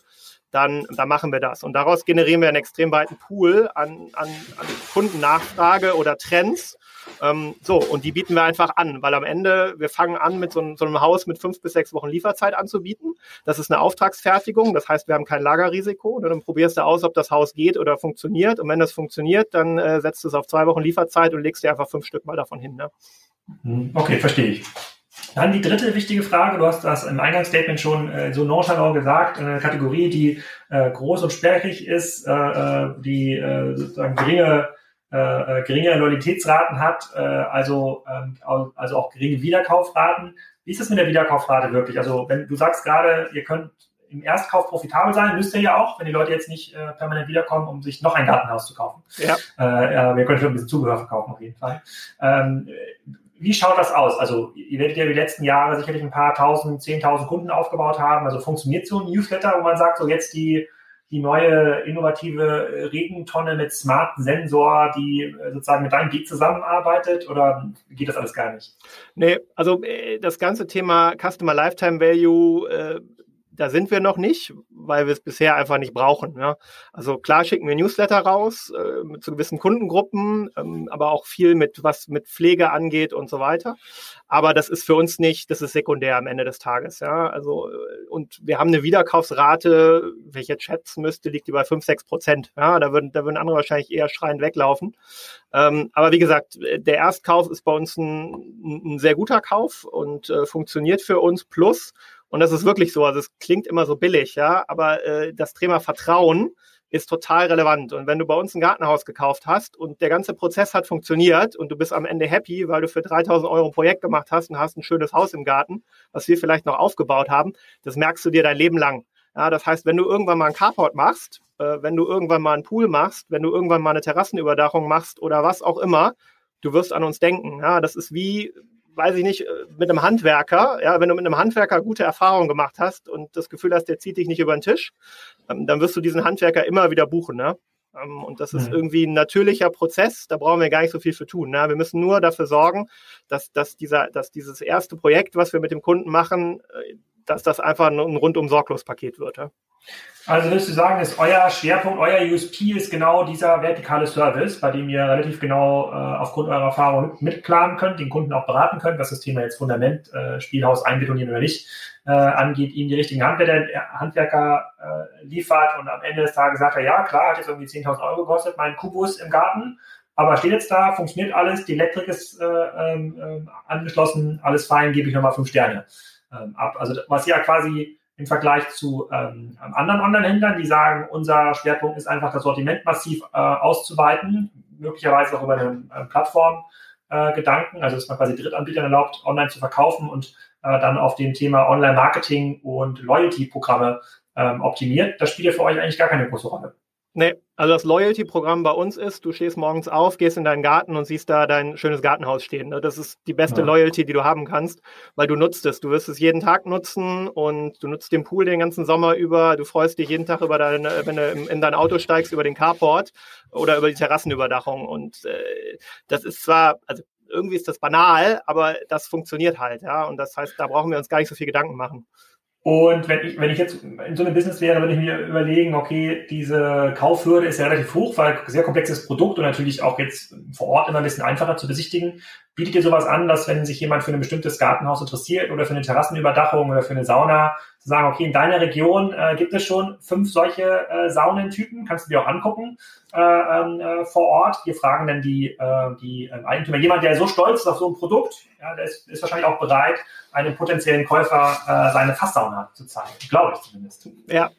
dann, dann machen wir das. Und daraus generieren wir einen extrem weiten Pool an, an, an Kundennachfrage oder Trends. Ähm, so, und die bieten wir einfach an, weil am Ende, wir fangen an mit so einem, so einem Haus mit fünf bis sechs Wochen Lieferzeit anzubieten. Das ist eine Auftragsfertigung, das heißt, wir haben kein Lagerrisiko. Und dann probierst du aus, ob das Haus geht oder funktioniert. Und wenn das funktioniert, dann äh, setzt du es auf zwei Wochen Lieferzeit und legst dir einfach fünf Stück mal davon hin. Ne? Mhm. Okay, verstehe ich. Dann die dritte wichtige Frage, du hast das im Eingangsstatement schon äh, so nonchalant gesagt, eine Kategorie, die äh, groß und sperrig ist, äh, äh die äh, sozusagen geringe, äh, äh, geringe Loyalitätsraten hat, äh, also, ähm, also auch geringe Wiederkaufraten. Wie ist es mit der Wiederkaufrate wirklich? Also wenn du sagst gerade, ihr könnt im Erstkauf profitabel sein, müsst ihr ja auch, wenn die Leute jetzt nicht äh, permanent wiederkommen, um sich noch ein Gartenhaus zu kaufen. Ja. Äh, wir können schon ein bisschen Zubehör verkaufen auf jeden Fall. Ähm, wie schaut das aus? Also ihr werdet ja die letzten Jahre sicherlich ein paar tausend, zehntausend Kunden aufgebaut haben. Also funktioniert so ein Newsletter, wo man sagt, so jetzt die, die neue innovative Regentonne mit Smart Sensor, die äh, sozusagen mit deinem Geek zusammenarbeitet oder geht das alles gar nicht? Nee, also äh, das ganze Thema Customer Lifetime Value äh, da sind wir noch nicht, weil wir es bisher einfach nicht brauchen. Ja. Also klar schicken wir Newsletter raus äh, mit zu gewissen Kundengruppen, ähm, aber auch viel mit was mit Pflege angeht und so weiter. Aber das ist für uns nicht, das ist sekundär am Ende des Tages. Ja. Also äh, und wir haben eine Wiederkaufsrate, welche ich schätzen müsste, liegt die bei 5, 6 Prozent. Ja, da würden, da würden andere wahrscheinlich eher schreiend weglaufen. Ähm, aber wie gesagt, der Erstkauf ist bei uns ein, ein sehr guter Kauf und äh, funktioniert für uns. Plus und das ist wirklich so. Also es klingt immer so billig, ja, aber äh, das Thema Vertrauen ist total relevant. Und wenn du bei uns ein Gartenhaus gekauft hast und der ganze Prozess hat funktioniert und du bist am Ende happy, weil du für 3000 Euro ein Projekt gemacht hast und hast ein schönes Haus im Garten, was wir vielleicht noch aufgebaut haben, das merkst du dir dein Leben lang. Ja, das heißt, wenn du irgendwann mal ein Carport machst, äh, wenn du irgendwann mal einen Pool machst, wenn du irgendwann mal eine Terrassenüberdachung machst oder was auch immer, du wirst an uns denken. Ja, das ist wie, weiß ich nicht, äh, mit einem Handwerker, ja, wenn du mit einem Handwerker gute Erfahrungen gemacht hast und das Gefühl hast, der zieht dich nicht über den Tisch, ähm, dann wirst du diesen Handwerker immer wieder buchen, ne? Ähm, und das ist mhm. irgendwie ein natürlicher Prozess, da brauchen wir gar nicht so viel für tun. Ne? Wir müssen nur dafür sorgen, dass, dass, dieser, dass dieses erste Projekt, was wir mit dem Kunden machen, äh, dass das einfach ein rundum sorglos Paket wird. Ja? Also würdest du sagen, ist euer Schwerpunkt, euer USP ist genau dieser vertikale Service, bei dem ihr relativ genau äh, aufgrund eurer Erfahrung mitplanen könnt, den Kunden auch beraten könnt, was das Thema jetzt Fundament, äh, Spielhaus einbetonieren oder nicht äh, angeht, ihm die richtigen Handwerker, Handwerker äh, liefert und am Ende des Tages sagt er, ja klar, hat jetzt irgendwie 10.000 Euro gekostet, mein Kubus im Garten, aber steht jetzt da, funktioniert alles, die Elektrik ist äh, ähm, äh, angeschlossen, alles fein, gebe ich nochmal fünf Sterne ähm, ab. Also was ja quasi im Vergleich zu ähm, anderen Online-Händlern, die sagen, unser Schwerpunkt ist einfach das Sortiment massiv äh, auszuweiten, möglicherweise auch über eine äh, Plattform-Gedanken, äh, also dass man quasi Drittanbietern erlaubt, online zu verkaufen und äh, dann auf dem Thema Online-Marketing und Loyalty-Programme ähm, optimiert. Das spielt ja für euch eigentlich gar keine große Rolle. Nee, also das Loyalty-Programm bei uns ist, du stehst morgens auf, gehst in deinen Garten und siehst da dein schönes Gartenhaus stehen. Ne? Das ist die beste ja. Loyalty, die du haben kannst, weil du nutzt es. Du wirst es jeden Tag nutzen und du nutzt den Pool den ganzen Sommer über. Du freust dich jeden Tag über deine, wenn du in dein Auto steigst, über den Carport oder über die Terrassenüberdachung. Und äh, das ist zwar, also irgendwie ist das banal, aber das funktioniert halt, ja. Und das heißt, da brauchen wir uns gar nicht so viel Gedanken machen. Und wenn ich, wenn ich jetzt in so einem Business wäre, würde ich mir überlegen, okay, diese Kaufhürde ist ja relativ hoch, weil sehr komplexes Produkt und natürlich auch jetzt vor Ort immer ein bisschen einfacher zu besichtigen. Bietet ihr sowas an, dass wenn sich jemand für ein bestimmtes Gartenhaus interessiert oder für eine Terrassenüberdachung oder für eine Sauna, zu sagen, okay, in deiner Region äh, gibt es schon fünf solche äh, Saunentypen, kannst du dir auch angucken äh, ähm, äh, vor Ort. Wir fragen dann die, äh, die äh, Eigentümer. Jemand, der so stolz ist auf so ein Produkt, ja, der ist, ist wahrscheinlich auch bereit, einem potenziellen Käufer äh, seine Fasssauna zu zeigen. Glaube ich zumindest. Ja,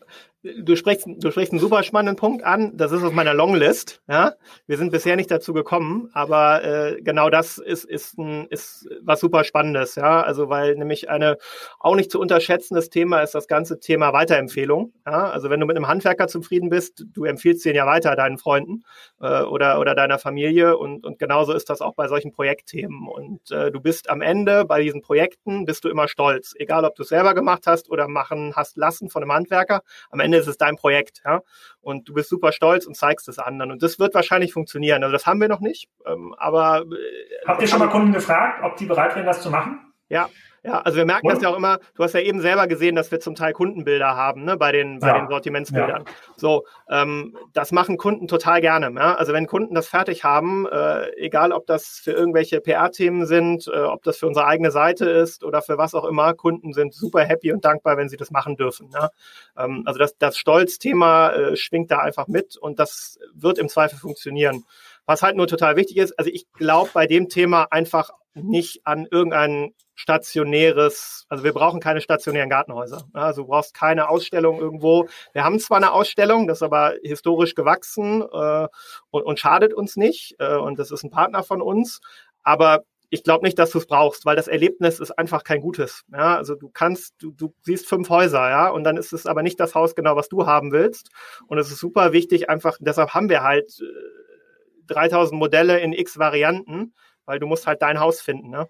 du sprichst, du sprichst einen super spannenden Punkt an. Das ist auf meiner Longlist. Ja, wir sind bisher nicht dazu gekommen, aber äh, genau das ist ist ein, ist was super Spannendes. Ja, also weil nämlich eine auch nicht zu unterschätzendes Thema ist das ganze Thema Weiterempfehlung. Ja, also wenn du mit einem Handwerker zufrieden bist, du empfiehlst den ja weiter deinen Freunden äh, oder oder deiner Familie und und genauso ist das auch bei solchen Projektthemen. Und äh, du bist am Ende bei diesen Projekten bist du immer stolz, egal ob du es selber gemacht hast oder machen hast lassen von einem Handwerker. Am Ende Ende ist es dein Projekt, ja. Und du bist super stolz und zeigst es anderen. Und das wird wahrscheinlich funktionieren. Also das haben wir noch nicht. Ähm, aber äh, habt ihr schon mal Kunden gefragt, ob die bereit wären, das zu machen? Ja, ja, also wir merken und? das ja auch immer, du hast ja eben selber gesehen, dass wir zum Teil Kundenbilder haben, ne, bei den, bei ja. den Sortimentsbildern. Ja. So, ähm, das machen Kunden total gerne. Ja? Also wenn Kunden das fertig haben, äh, egal ob das für irgendwelche PR-Themen sind, äh, ob das für unsere eigene Seite ist oder für was auch immer, Kunden sind super happy und dankbar, wenn sie das machen dürfen. Ja? Ähm, also das, das Stolzthema äh, schwingt da einfach mit und das wird im Zweifel funktionieren. Was halt nur total wichtig ist, also ich glaube bei dem Thema einfach nicht an irgendein stationäres, also wir brauchen keine stationären Gartenhäuser. Also du brauchst keine Ausstellung irgendwo. Wir haben zwar eine Ausstellung, das ist aber historisch gewachsen äh, und, und, schadet uns nicht. Äh, und das ist ein Partner von uns. Aber ich glaube nicht, dass du es brauchst, weil das Erlebnis ist einfach kein gutes. Ja, also du kannst, du, du siehst fünf Häuser, ja, und dann ist es aber nicht das Haus genau, was du haben willst. Und es ist super wichtig, einfach, deshalb haben wir halt äh, 3000 Modelle in x Varianten, weil du musst halt dein Haus finden, ne?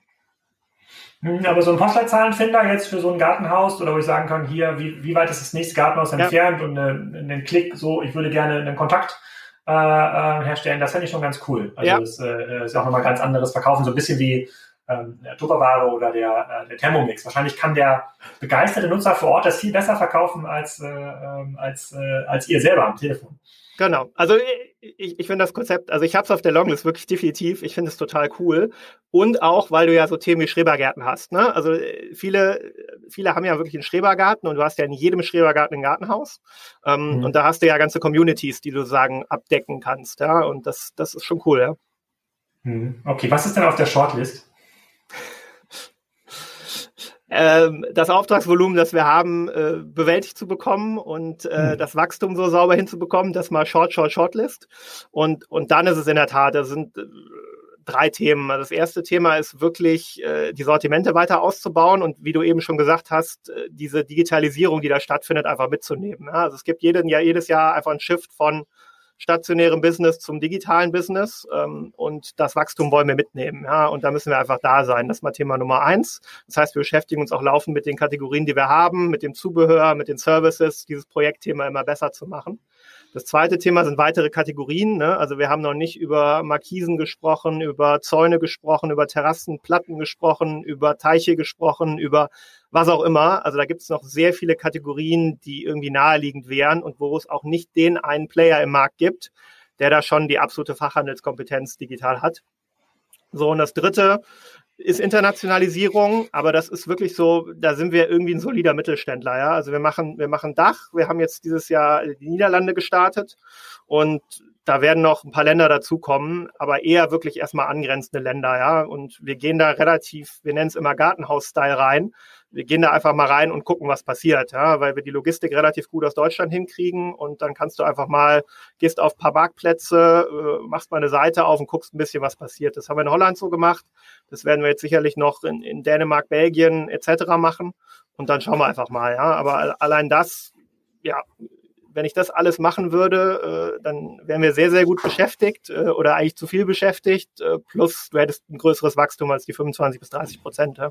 Hm, aber so ein Postleitzahlenfinder jetzt für so ein Gartenhaus oder wo ich sagen kann, hier, wie, wie weit ist das nächste Gartenhaus entfernt ja. und einen, einen Klick, so, ich würde gerne einen Kontakt äh, äh, herstellen, das fände ich schon ganz cool. Also ja. das äh, ist auch nochmal ganz anderes Verkaufen, so ein bisschen wie ähm, der Tupperware oder der, äh, der Thermomix. Wahrscheinlich kann der begeisterte Nutzer vor Ort das viel besser verkaufen als, äh, ähm, als, äh, als ihr selber am Telefon. Genau. Also ich, ich finde das Konzept, also ich habe es auf der Longlist wirklich definitiv. Ich finde es total cool. Und auch, weil du ja so Themen wie Schrebergärten hast. Ne? Also äh, viele, viele haben ja wirklich einen Schrebergarten und du hast ja in jedem Schrebergarten ein Gartenhaus. Ähm, mhm. Und da hast du ja ganze Communities, die du sagen abdecken kannst. Ja, und das, das ist schon cool, ja. Mhm. Okay, was ist denn auf der Shortlist? Ähm, das Auftragsvolumen, das wir haben, äh, bewältigt zu bekommen und äh, mhm. das Wachstum so sauber hinzubekommen, das mal Short, Short, Shortlist. Und, und dann ist es in der Tat, das sind äh, drei Themen. Das erste Thema ist wirklich, die Sortimente weiter auszubauen und wie du eben schon gesagt hast, diese Digitalisierung, die da stattfindet, einfach mitzunehmen. Also es gibt jeden, ja, jedes Jahr einfach ein Shift von stationärem Business zum digitalen Business ähm, und das Wachstum wollen wir mitnehmen. Ja, und da müssen wir einfach da sein. Das ist mal Thema Nummer eins. Das heißt, wir beschäftigen uns auch laufend mit den Kategorien, die wir haben, mit dem Zubehör, mit den Services, dieses Projektthema immer besser zu machen. Das zweite Thema sind weitere Kategorien. Ne? Also wir haben noch nicht über Markisen gesprochen, über Zäune gesprochen, über Terrassenplatten gesprochen, über Teiche gesprochen, über was auch immer. Also da gibt es noch sehr viele Kategorien, die irgendwie naheliegend wären und wo es auch nicht den einen Player im Markt gibt, der da schon die absolute Fachhandelskompetenz digital hat. So, und das dritte ist Internationalisierung, aber das ist wirklich so, da sind wir irgendwie ein solider Mittelständler, ja. Also wir machen, wir machen Dach, wir haben jetzt dieses Jahr die Niederlande gestartet und da werden noch ein paar Länder dazukommen, aber eher wirklich erstmal angrenzende Länder, ja. Und wir gehen da relativ, wir nennen es immer Gartenhaus-Style rein. Wir gehen da einfach mal rein und gucken, was passiert, ja, weil wir die Logistik relativ gut aus Deutschland hinkriegen und dann kannst du einfach mal, gehst auf ein paar Marktplätze, äh, machst mal eine Seite auf und guckst ein bisschen, was passiert. Das haben wir in Holland so gemacht. Das werden wir jetzt sicherlich noch in, in Dänemark, Belgien etc. machen und dann schauen wir einfach mal, ja. Aber allein das, ja, wenn ich das alles machen würde, äh, dann wären wir sehr, sehr gut beschäftigt äh, oder eigentlich zu viel beschäftigt. Äh, plus du hättest ein größeres Wachstum als die 25 bis 30 Prozent. Ja.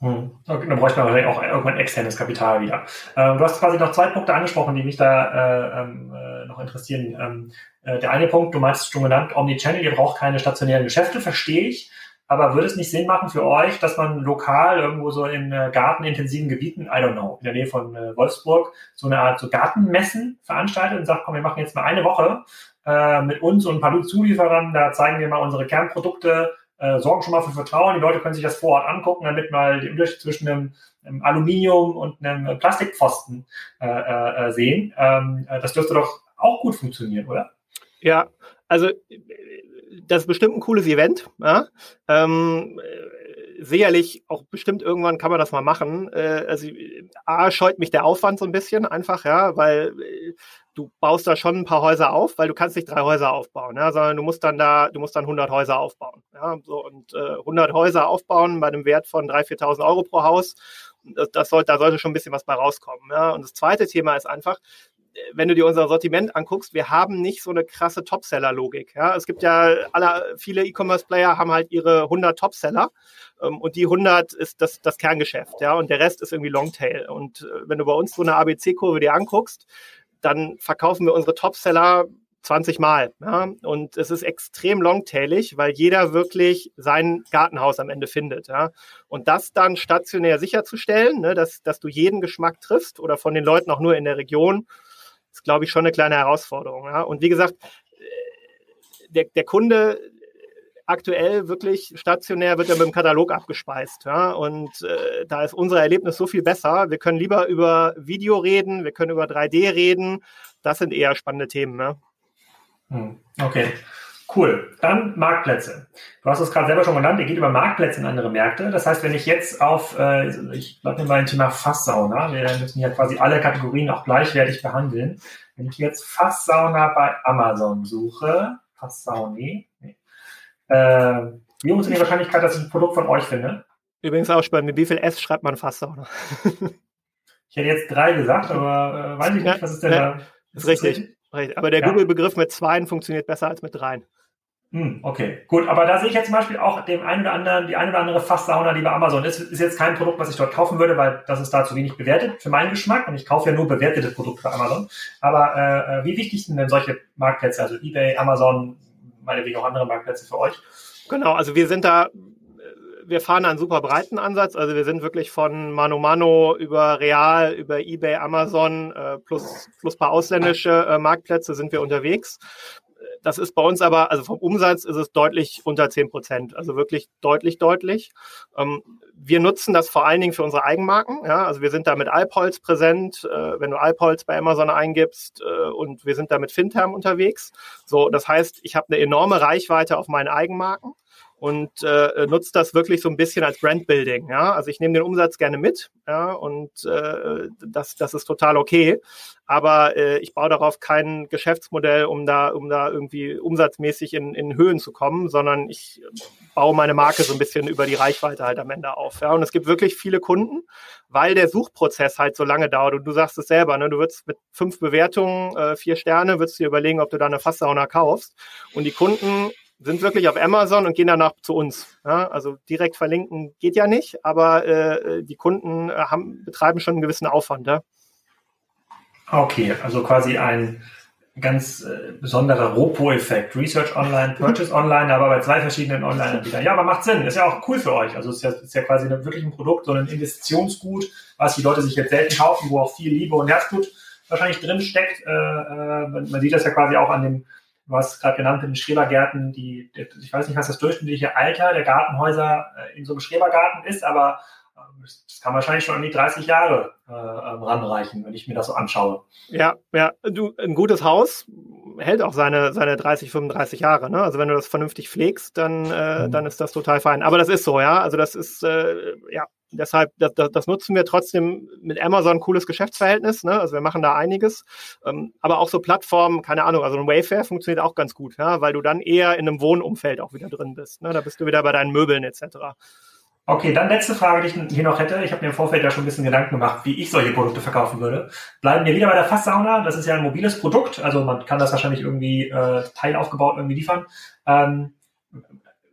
Hm. Okay, dann bräuchte man wahrscheinlich auch irgendwann externes Kapital wieder. Ähm, du hast quasi noch zwei Punkte angesprochen, die mich da äh, ähm, äh, noch interessieren. Ähm, äh, der eine Punkt, du meinst schon genannt, Omnichannel, ihr braucht keine stationären Geschäfte, verstehe ich. Aber würde es nicht Sinn machen für euch, dass man lokal irgendwo so in äh, gartenintensiven Gebieten, I don't know, in der Nähe von äh, Wolfsburg, so eine Art so Gartenmessen veranstaltet und sagt, komm, wir machen jetzt mal eine Woche äh, mit uns und ein paar Zulieferern, da zeigen wir mal unsere Kernprodukte, äh, sorgen schon mal für Vertrauen. Die Leute können sich das vor Ort angucken, damit mal den Unterschied zwischen einem, einem Aluminium und einem Plastikpfosten äh, äh, sehen. Ähm, äh, das dürfte doch auch gut funktionieren, oder? Ja, also das ist bestimmt ein cooles Event. Ja? Ähm, sicherlich auch bestimmt irgendwann kann man das mal machen. Äh, also A scheut mich der Aufwand so ein bisschen einfach, ja, weil äh, du baust da schon ein paar Häuser auf, weil du kannst nicht drei Häuser aufbauen, ja, sondern du musst dann da, du musst dann 100 Häuser aufbauen, ja, so und äh, 100 Häuser aufbauen bei einem Wert von 3.000, 4.000 Euro pro Haus. Das, das sollte, da sollte schon ein bisschen was bei rauskommen, ja. Und das zweite Thema ist einfach, wenn du dir unser Sortiment anguckst, wir haben nicht so eine krasse Topseller-Logik. Ja? Es gibt ja alle, viele E-Commerce-Player haben halt ihre 100 Topseller ähm, und die 100 ist das, das Kerngeschäft, ja, und der Rest ist irgendwie Longtail. Und äh, wenn du bei uns so eine ABC-Kurve dir anguckst, dann verkaufen wir unsere Topseller 20 Mal. Ja? Und es ist extrem longtailig, weil jeder wirklich sein Gartenhaus am Ende findet. Ja? Und das dann stationär sicherzustellen, ne, dass, dass du jeden Geschmack triffst oder von den Leuten auch nur in der Region, ist, glaube ich, schon eine kleine Herausforderung. Ja? Und wie gesagt, äh, der, der Kunde aktuell wirklich stationär wird er mit dem Katalog abgespeist. Ja? Und äh, da ist unser Erlebnis so viel besser. Wir können lieber über Video reden, wir können über 3D reden. Das sind eher spannende Themen. Ne? Okay. Cool. Dann Marktplätze. Du hast es gerade selber schon genannt, ihr geht über Marktplätze in andere Märkte. Das heißt, wenn ich jetzt auf, äh, ich bleibe mir bei dem Thema Fasssauna, wir müssen ja quasi alle Kategorien auch gleichwertig behandeln. Wenn ich jetzt Fasssauna bei Amazon suche, Fasssauni, nee. äh, wie hoch ist die Wahrscheinlichkeit, dass ich ein Produkt von euch finde? Übrigens auch spannend, mit wie viel S schreibt man Fasssauna? ich hätte jetzt drei gesagt, aber äh, weiß ich nicht, was ist denn ja, da? Ist richtig. Aber der ja. Google-Begriff mit zweien funktioniert besser als mit dreien. Hm, okay, gut. Aber da sehe ich jetzt zum Beispiel auch dem einen oder anderen, die eine oder andere Fasssauna, die bei Amazon ist, ist jetzt kein Produkt, was ich dort kaufen würde, weil das ist da zu wenig bewertet für meinen Geschmack und ich kaufe ja nur bewertete Produkte bei Amazon. Aber äh, äh wie wichtig sind denn solche Marktplätze, also eBay, Amazon, meinetwegen auch andere Marktplätze für euch? Genau, also wir sind da wir fahren einen super breiten Ansatz. Also wir sind wirklich von Mano Mano über Real, über eBay, Amazon äh, plus plus paar ausländische äh, Marktplätze sind wir unterwegs. Das ist bei uns aber, also vom Umsatz ist es deutlich unter zehn Prozent, also wirklich deutlich, deutlich. Ähm, wir nutzen das vor allen Dingen für unsere Eigenmarken. Ja? Also wir sind da mit Alpholz präsent, äh, wenn du Alpholz bei Amazon eingibst äh, und wir sind da mit Finterm unterwegs. So, das heißt, ich habe eine enorme Reichweite auf meinen Eigenmarken und äh, nutzt das wirklich so ein bisschen als Brandbuilding. Ja? Also ich nehme den Umsatz gerne mit ja? und äh, das, das ist total okay. Aber äh, ich baue darauf kein Geschäftsmodell, um da, um da irgendwie umsatzmäßig in, in Höhen zu kommen, sondern ich baue meine Marke so ein bisschen über die Reichweite halt am Ende auf. Ja? Und es gibt wirklich viele Kunden, weil der Suchprozess halt so lange dauert. Und du sagst es selber, ne? du würdest mit fünf Bewertungen, äh, vier Sterne, würdest dir überlegen, ob du da eine Fasssauna kaufst. Und die Kunden sind wirklich auf Amazon und gehen danach zu uns. Ja, also direkt verlinken geht ja nicht, aber äh, die Kunden äh, haben, betreiben schon einen gewissen Aufwand. Ja? Okay, also quasi ein ganz äh, besonderer Ropo-Effekt. Research online, Purchase online, aber bei zwei verschiedenen Online-Anbietern. Ja, aber macht Sinn. Ist ja auch cool für euch. Also ist ja, ist ja quasi eine, wirklich ein Produkt, so ein Investitionsgut, was die Leute sich jetzt selten kaufen, wo auch viel Liebe und Herzblut wahrscheinlich drin steckt. Äh, äh, man sieht das ja quasi auch an dem Du hast gerade genannt, in den Schrebergärten, die, ich weiß nicht, was das durchschnittliche Alter der Gartenhäuser äh, in so einem Schrebergarten ist, aber ähm, das kann wahrscheinlich schon an die 30 Jahre äh, ähm, ranreichen, wenn ich mir das so anschaue. Ja, ja, du, ein gutes Haus hält auch seine, seine 30, 35 Jahre. Ne? Also wenn du das vernünftig pflegst, dann, äh, mhm. dann ist das total fein. Aber das ist so, ja. Also das ist, äh, ja, deshalb, das, das, nutzen wir trotzdem mit Amazon cooles Geschäftsverhältnis. Ne? Also wir machen da einiges. Ähm, aber auch so Plattformen, keine Ahnung, also ein Wayfair funktioniert auch ganz gut, ja? weil du dann eher in einem Wohnumfeld auch wieder drin bist. Ne? Da bist du wieder bei deinen Möbeln etc. Okay, dann letzte Frage, die ich hier noch hätte. Ich habe mir im Vorfeld ja schon ein bisschen Gedanken gemacht, wie ich solche Produkte verkaufen würde. Bleiben wir wieder bei der Fasssauna. Das ist ja ein mobiles Produkt, also man kann das wahrscheinlich irgendwie äh, teilaufgebaut irgendwie liefern. Ähm,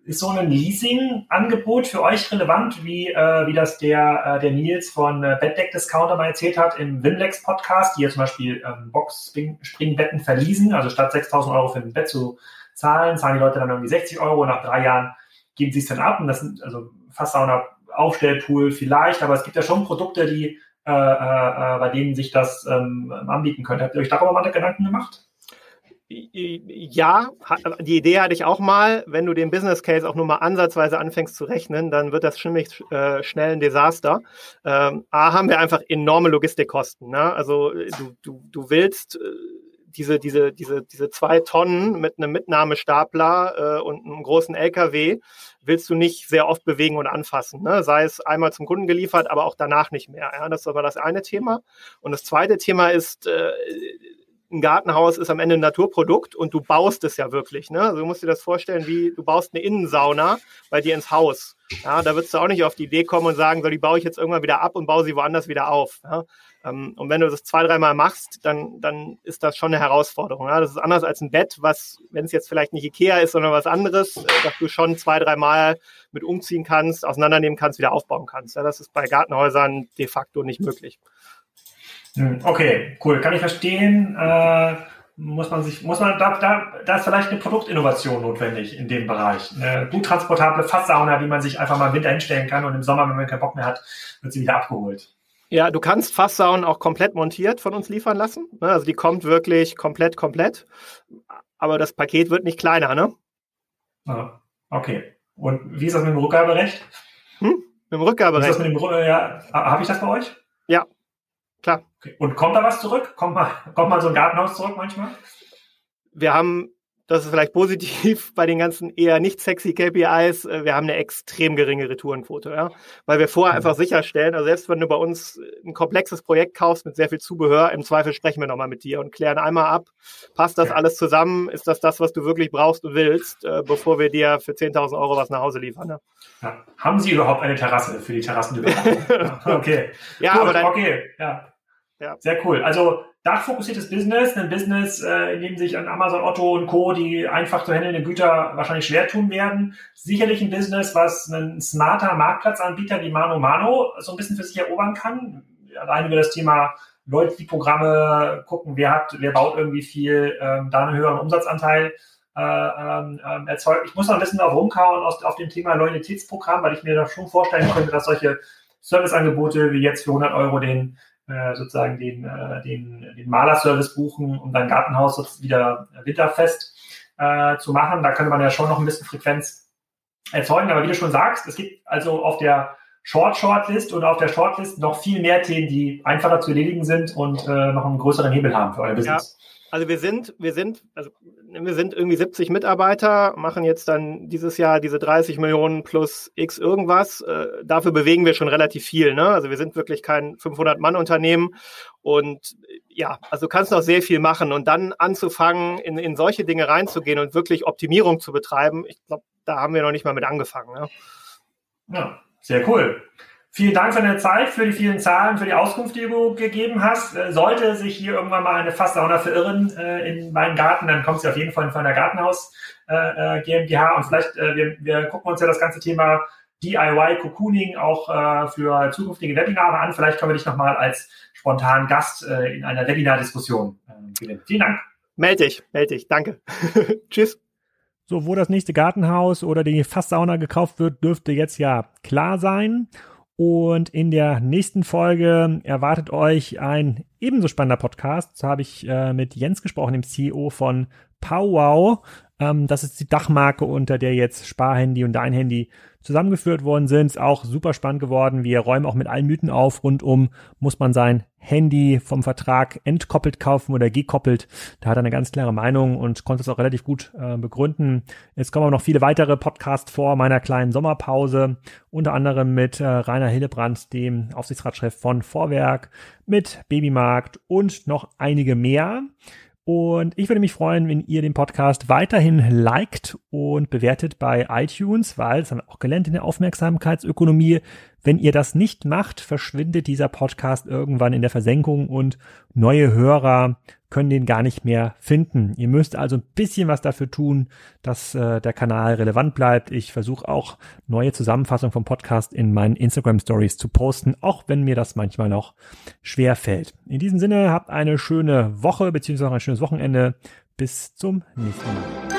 ist so ein Leasing-Angebot für euch relevant, wie, äh, wie das der, äh, der Nils von äh, Bettdeck Discounter mal erzählt hat im Winlex Podcast, die ja zum Beispiel ähm, Box-Springbetten verließen, also statt 6000 Euro für ein Bett zu zahlen, zahlen die Leute dann irgendwie 60 Euro und nach drei Jahren geben sie es dann ab und das sind also Fasssauna Aufstellpool vielleicht, aber es gibt ja schon Produkte, die äh, äh, bei denen sich das ähm, anbieten könnte. Habt ihr euch darüber mal Gedanken gemacht? Ja, die Idee hatte ich auch mal. Wenn du den Business Case auch nur mal ansatzweise anfängst zu rechnen, dann wird das ziemlich äh, schnell ein Desaster. Ähm, A, haben wir einfach enorme Logistikkosten. Ne? Also du, du, du willst äh, diese, diese, diese, diese zwei Tonnen mit einem Mitnahmestapler äh, und einem großen LKW willst du nicht sehr oft bewegen und anfassen. Ne? Sei es einmal zum Kunden geliefert, aber auch danach nicht mehr. Ja? Das ist aber das eine Thema. Und das zweite Thema ist, äh, ein Gartenhaus ist am Ende ein Naturprodukt und du baust es ja wirklich. Ne? Also du musst dir das vorstellen, wie du baust eine Innensauna bei dir ins Haus. Ja, da würdest du auch nicht auf die Idee kommen und sagen, so die baue ich jetzt irgendwann wieder ab und baue sie woanders wieder auf. Ja? Ähm, und wenn du das zwei, dreimal machst, dann, dann ist das schon eine Herausforderung. Ja? Das ist anders als ein Bett, was, wenn es jetzt vielleicht nicht Ikea ist, sondern was anderes, äh, dass du schon zwei, dreimal mit umziehen kannst, auseinandernehmen kannst, wieder aufbauen kannst. Ja? Das ist bei Gartenhäusern de facto nicht möglich. Hm, okay, cool. Kann ich verstehen. Äh, muss man sich, muss man, da, da, da ist vielleicht eine Produktinnovation notwendig in dem Bereich. Eine gut transportable Fasssauna, die man sich einfach mal im Winter hinstellen kann und im Sommer, wenn man keinen Bock mehr hat, wird sie wieder abgeholt. Ja, du kannst Fasssaunen auch komplett montiert von uns liefern lassen. Ne? Also die kommt wirklich komplett, komplett. Aber das Paket wird nicht kleiner, ne? Ah, okay. Und wie ist das mit dem Rückgaberecht? Hm? Mit dem Rückgaberecht? Wie ist das mit dem, ja, habe ich das bei euch? Ja, klar. Okay. Und kommt da was zurück? Kommt mal, kommt mal so ein Gartenhaus zurück manchmal? Wir haben, das ist vielleicht positiv bei den ganzen eher nicht sexy KPIs, äh, wir haben eine extrem geringe Retourenquote, ja. Weil wir vorher mhm. einfach sicherstellen, also selbst wenn du bei uns ein komplexes Projekt kaufst mit sehr viel Zubehör, im Zweifel sprechen wir nochmal mit dir und klären einmal ab, passt das alles zusammen? Ist das das, was du wirklich brauchst und willst, äh, bevor wir dir für 10.000 Euro was nach Hause liefern? Ne? Ja. Haben Sie überhaupt eine Terrasse für die Terrassenüberwachung? okay. Ja, Gut, aber dann, okay, ja. Ja. Sehr cool. Also dachfokussiertes Business, ein Business, äh, in dem sich an Amazon, Otto und Co. die einfach zu handelnden Güter wahrscheinlich schwer tun werden. Sicherlich ein Business, was ein smarter Marktplatzanbieter wie Mano Mano so ein bisschen für sich erobern kann. Allein über das Thema Leute, die Programme gucken, wer hat, wer baut irgendwie viel, ähm, da einen höheren Umsatzanteil äh, ähm, ähm erzeugt. Ich muss noch ein bisschen auf rumkauen aus, auf dem Thema Loyalitätsprogramm, weil ich mir da schon vorstellen könnte, dass solche Serviceangebote wie jetzt für 100 Euro den äh, sozusagen den, äh, den, den Malerservice buchen, um dein Gartenhaus wieder winterfest äh, zu machen. Da könnte man ja schon noch ein bisschen Frequenz erzeugen. Aber wie du schon sagst, es gibt also auf der Short-Shortlist und auf der Shortlist noch viel mehr Themen, die einfacher zu erledigen sind und äh, noch einen größeren Hebel haben für euer Business. Ja. Also wir sind, wir sind, also wir sind irgendwie 70 Mitarbeiter, machen jetzt dann dieses Jahr diese 30 Millionen plus X irgendwas. Äh, dafür bewegen wir schon relativ viel. Ne? Also wir sind wirklich kein 500-Mann-Unternehmen und ja, also kannst noch sehr viel machen und dann anzufangen, in, in solche Dinge reinzugehen und wirklich Optimierung zu betreiben. Ich glaube, da haben wir noch nicht mal mit angefangen. Ne? Ja, sehr cool. Vielen Dank für deine Zeit, für die vielen Zahlen, für die Auskunft, die du gegeben hast. Äh, sollte sich hier irgendwann mal eine Fasssauna verirren äh, in meinen Garten, dann kommt sie auf jeden Fall von der Gartenhaus äh, äh GmbH und vielleicht, äh, wir, wir gucken uns ja das ganze Thema DIY Cocooning auch äh, für zukünftige Webinare an. Vielleicht können wir dich nochmal als spontanen Gast äh, in einer Webinar-Diskussion äh, gewinnen. Vielen Dank. Meld dich, meld dich. Danke. Tschüss. So, wo das nächste Gartenhaus oder die Fasssauna gekauft wird, dürfte jetzt ja klar sein. Und in der nächsten Folge erwartet euch ein ebenso spannender Podcast. Da habe ich äh, mit Jens gesprochen, dem CEO von Powwow. Ähm, das ist die Dachmarke, unter der jetzt Sparhandy und Dein Handy zusammengeführt worden sind. Ist auch super spannend geworden. Wir räumen auch mit allen Mythen auf. Rund um muss man sein Handy vom Vertrag entkoppelt kaufen oder gekoppelt. Da hat er eine ganz klare Meinung und konnte es auch relativ gut äh, begründen. Es kommen auch noch viele weitere Podcasts vor meiner kleinen Sommerpause. Unter anderem mit äh, Rainer Hillebrand, dem Aufsichtsratschef von Vorwerk, mit Babymarkt und noch einige mehr. Und ich würde mich freuen, wenn ihr den Podcast weiterhin liked und bewertet bei iTunes, weil, das haben wir auch gelernt in der Aufmerksamkeitsökonomie, wenn ihr das nicht macht, verschwindet dieser Podcast irgendwann in der Versenkung und neue Hörer können den gar nicht mehr finden. Ihr müsst also ein bisschen was dafür tun, dass äh, der Kanal relevant bleibt. Ich versuche auch neue Zusammenfassungen vom Podcast in meinen Instagram Stories zu posten, auch wenn mir das manchmal noch schwer fällt. In diesem Sinne habt eine schöne Woche beziehungsweise ein schönes Wochenende. Bis zum nächsten Mal.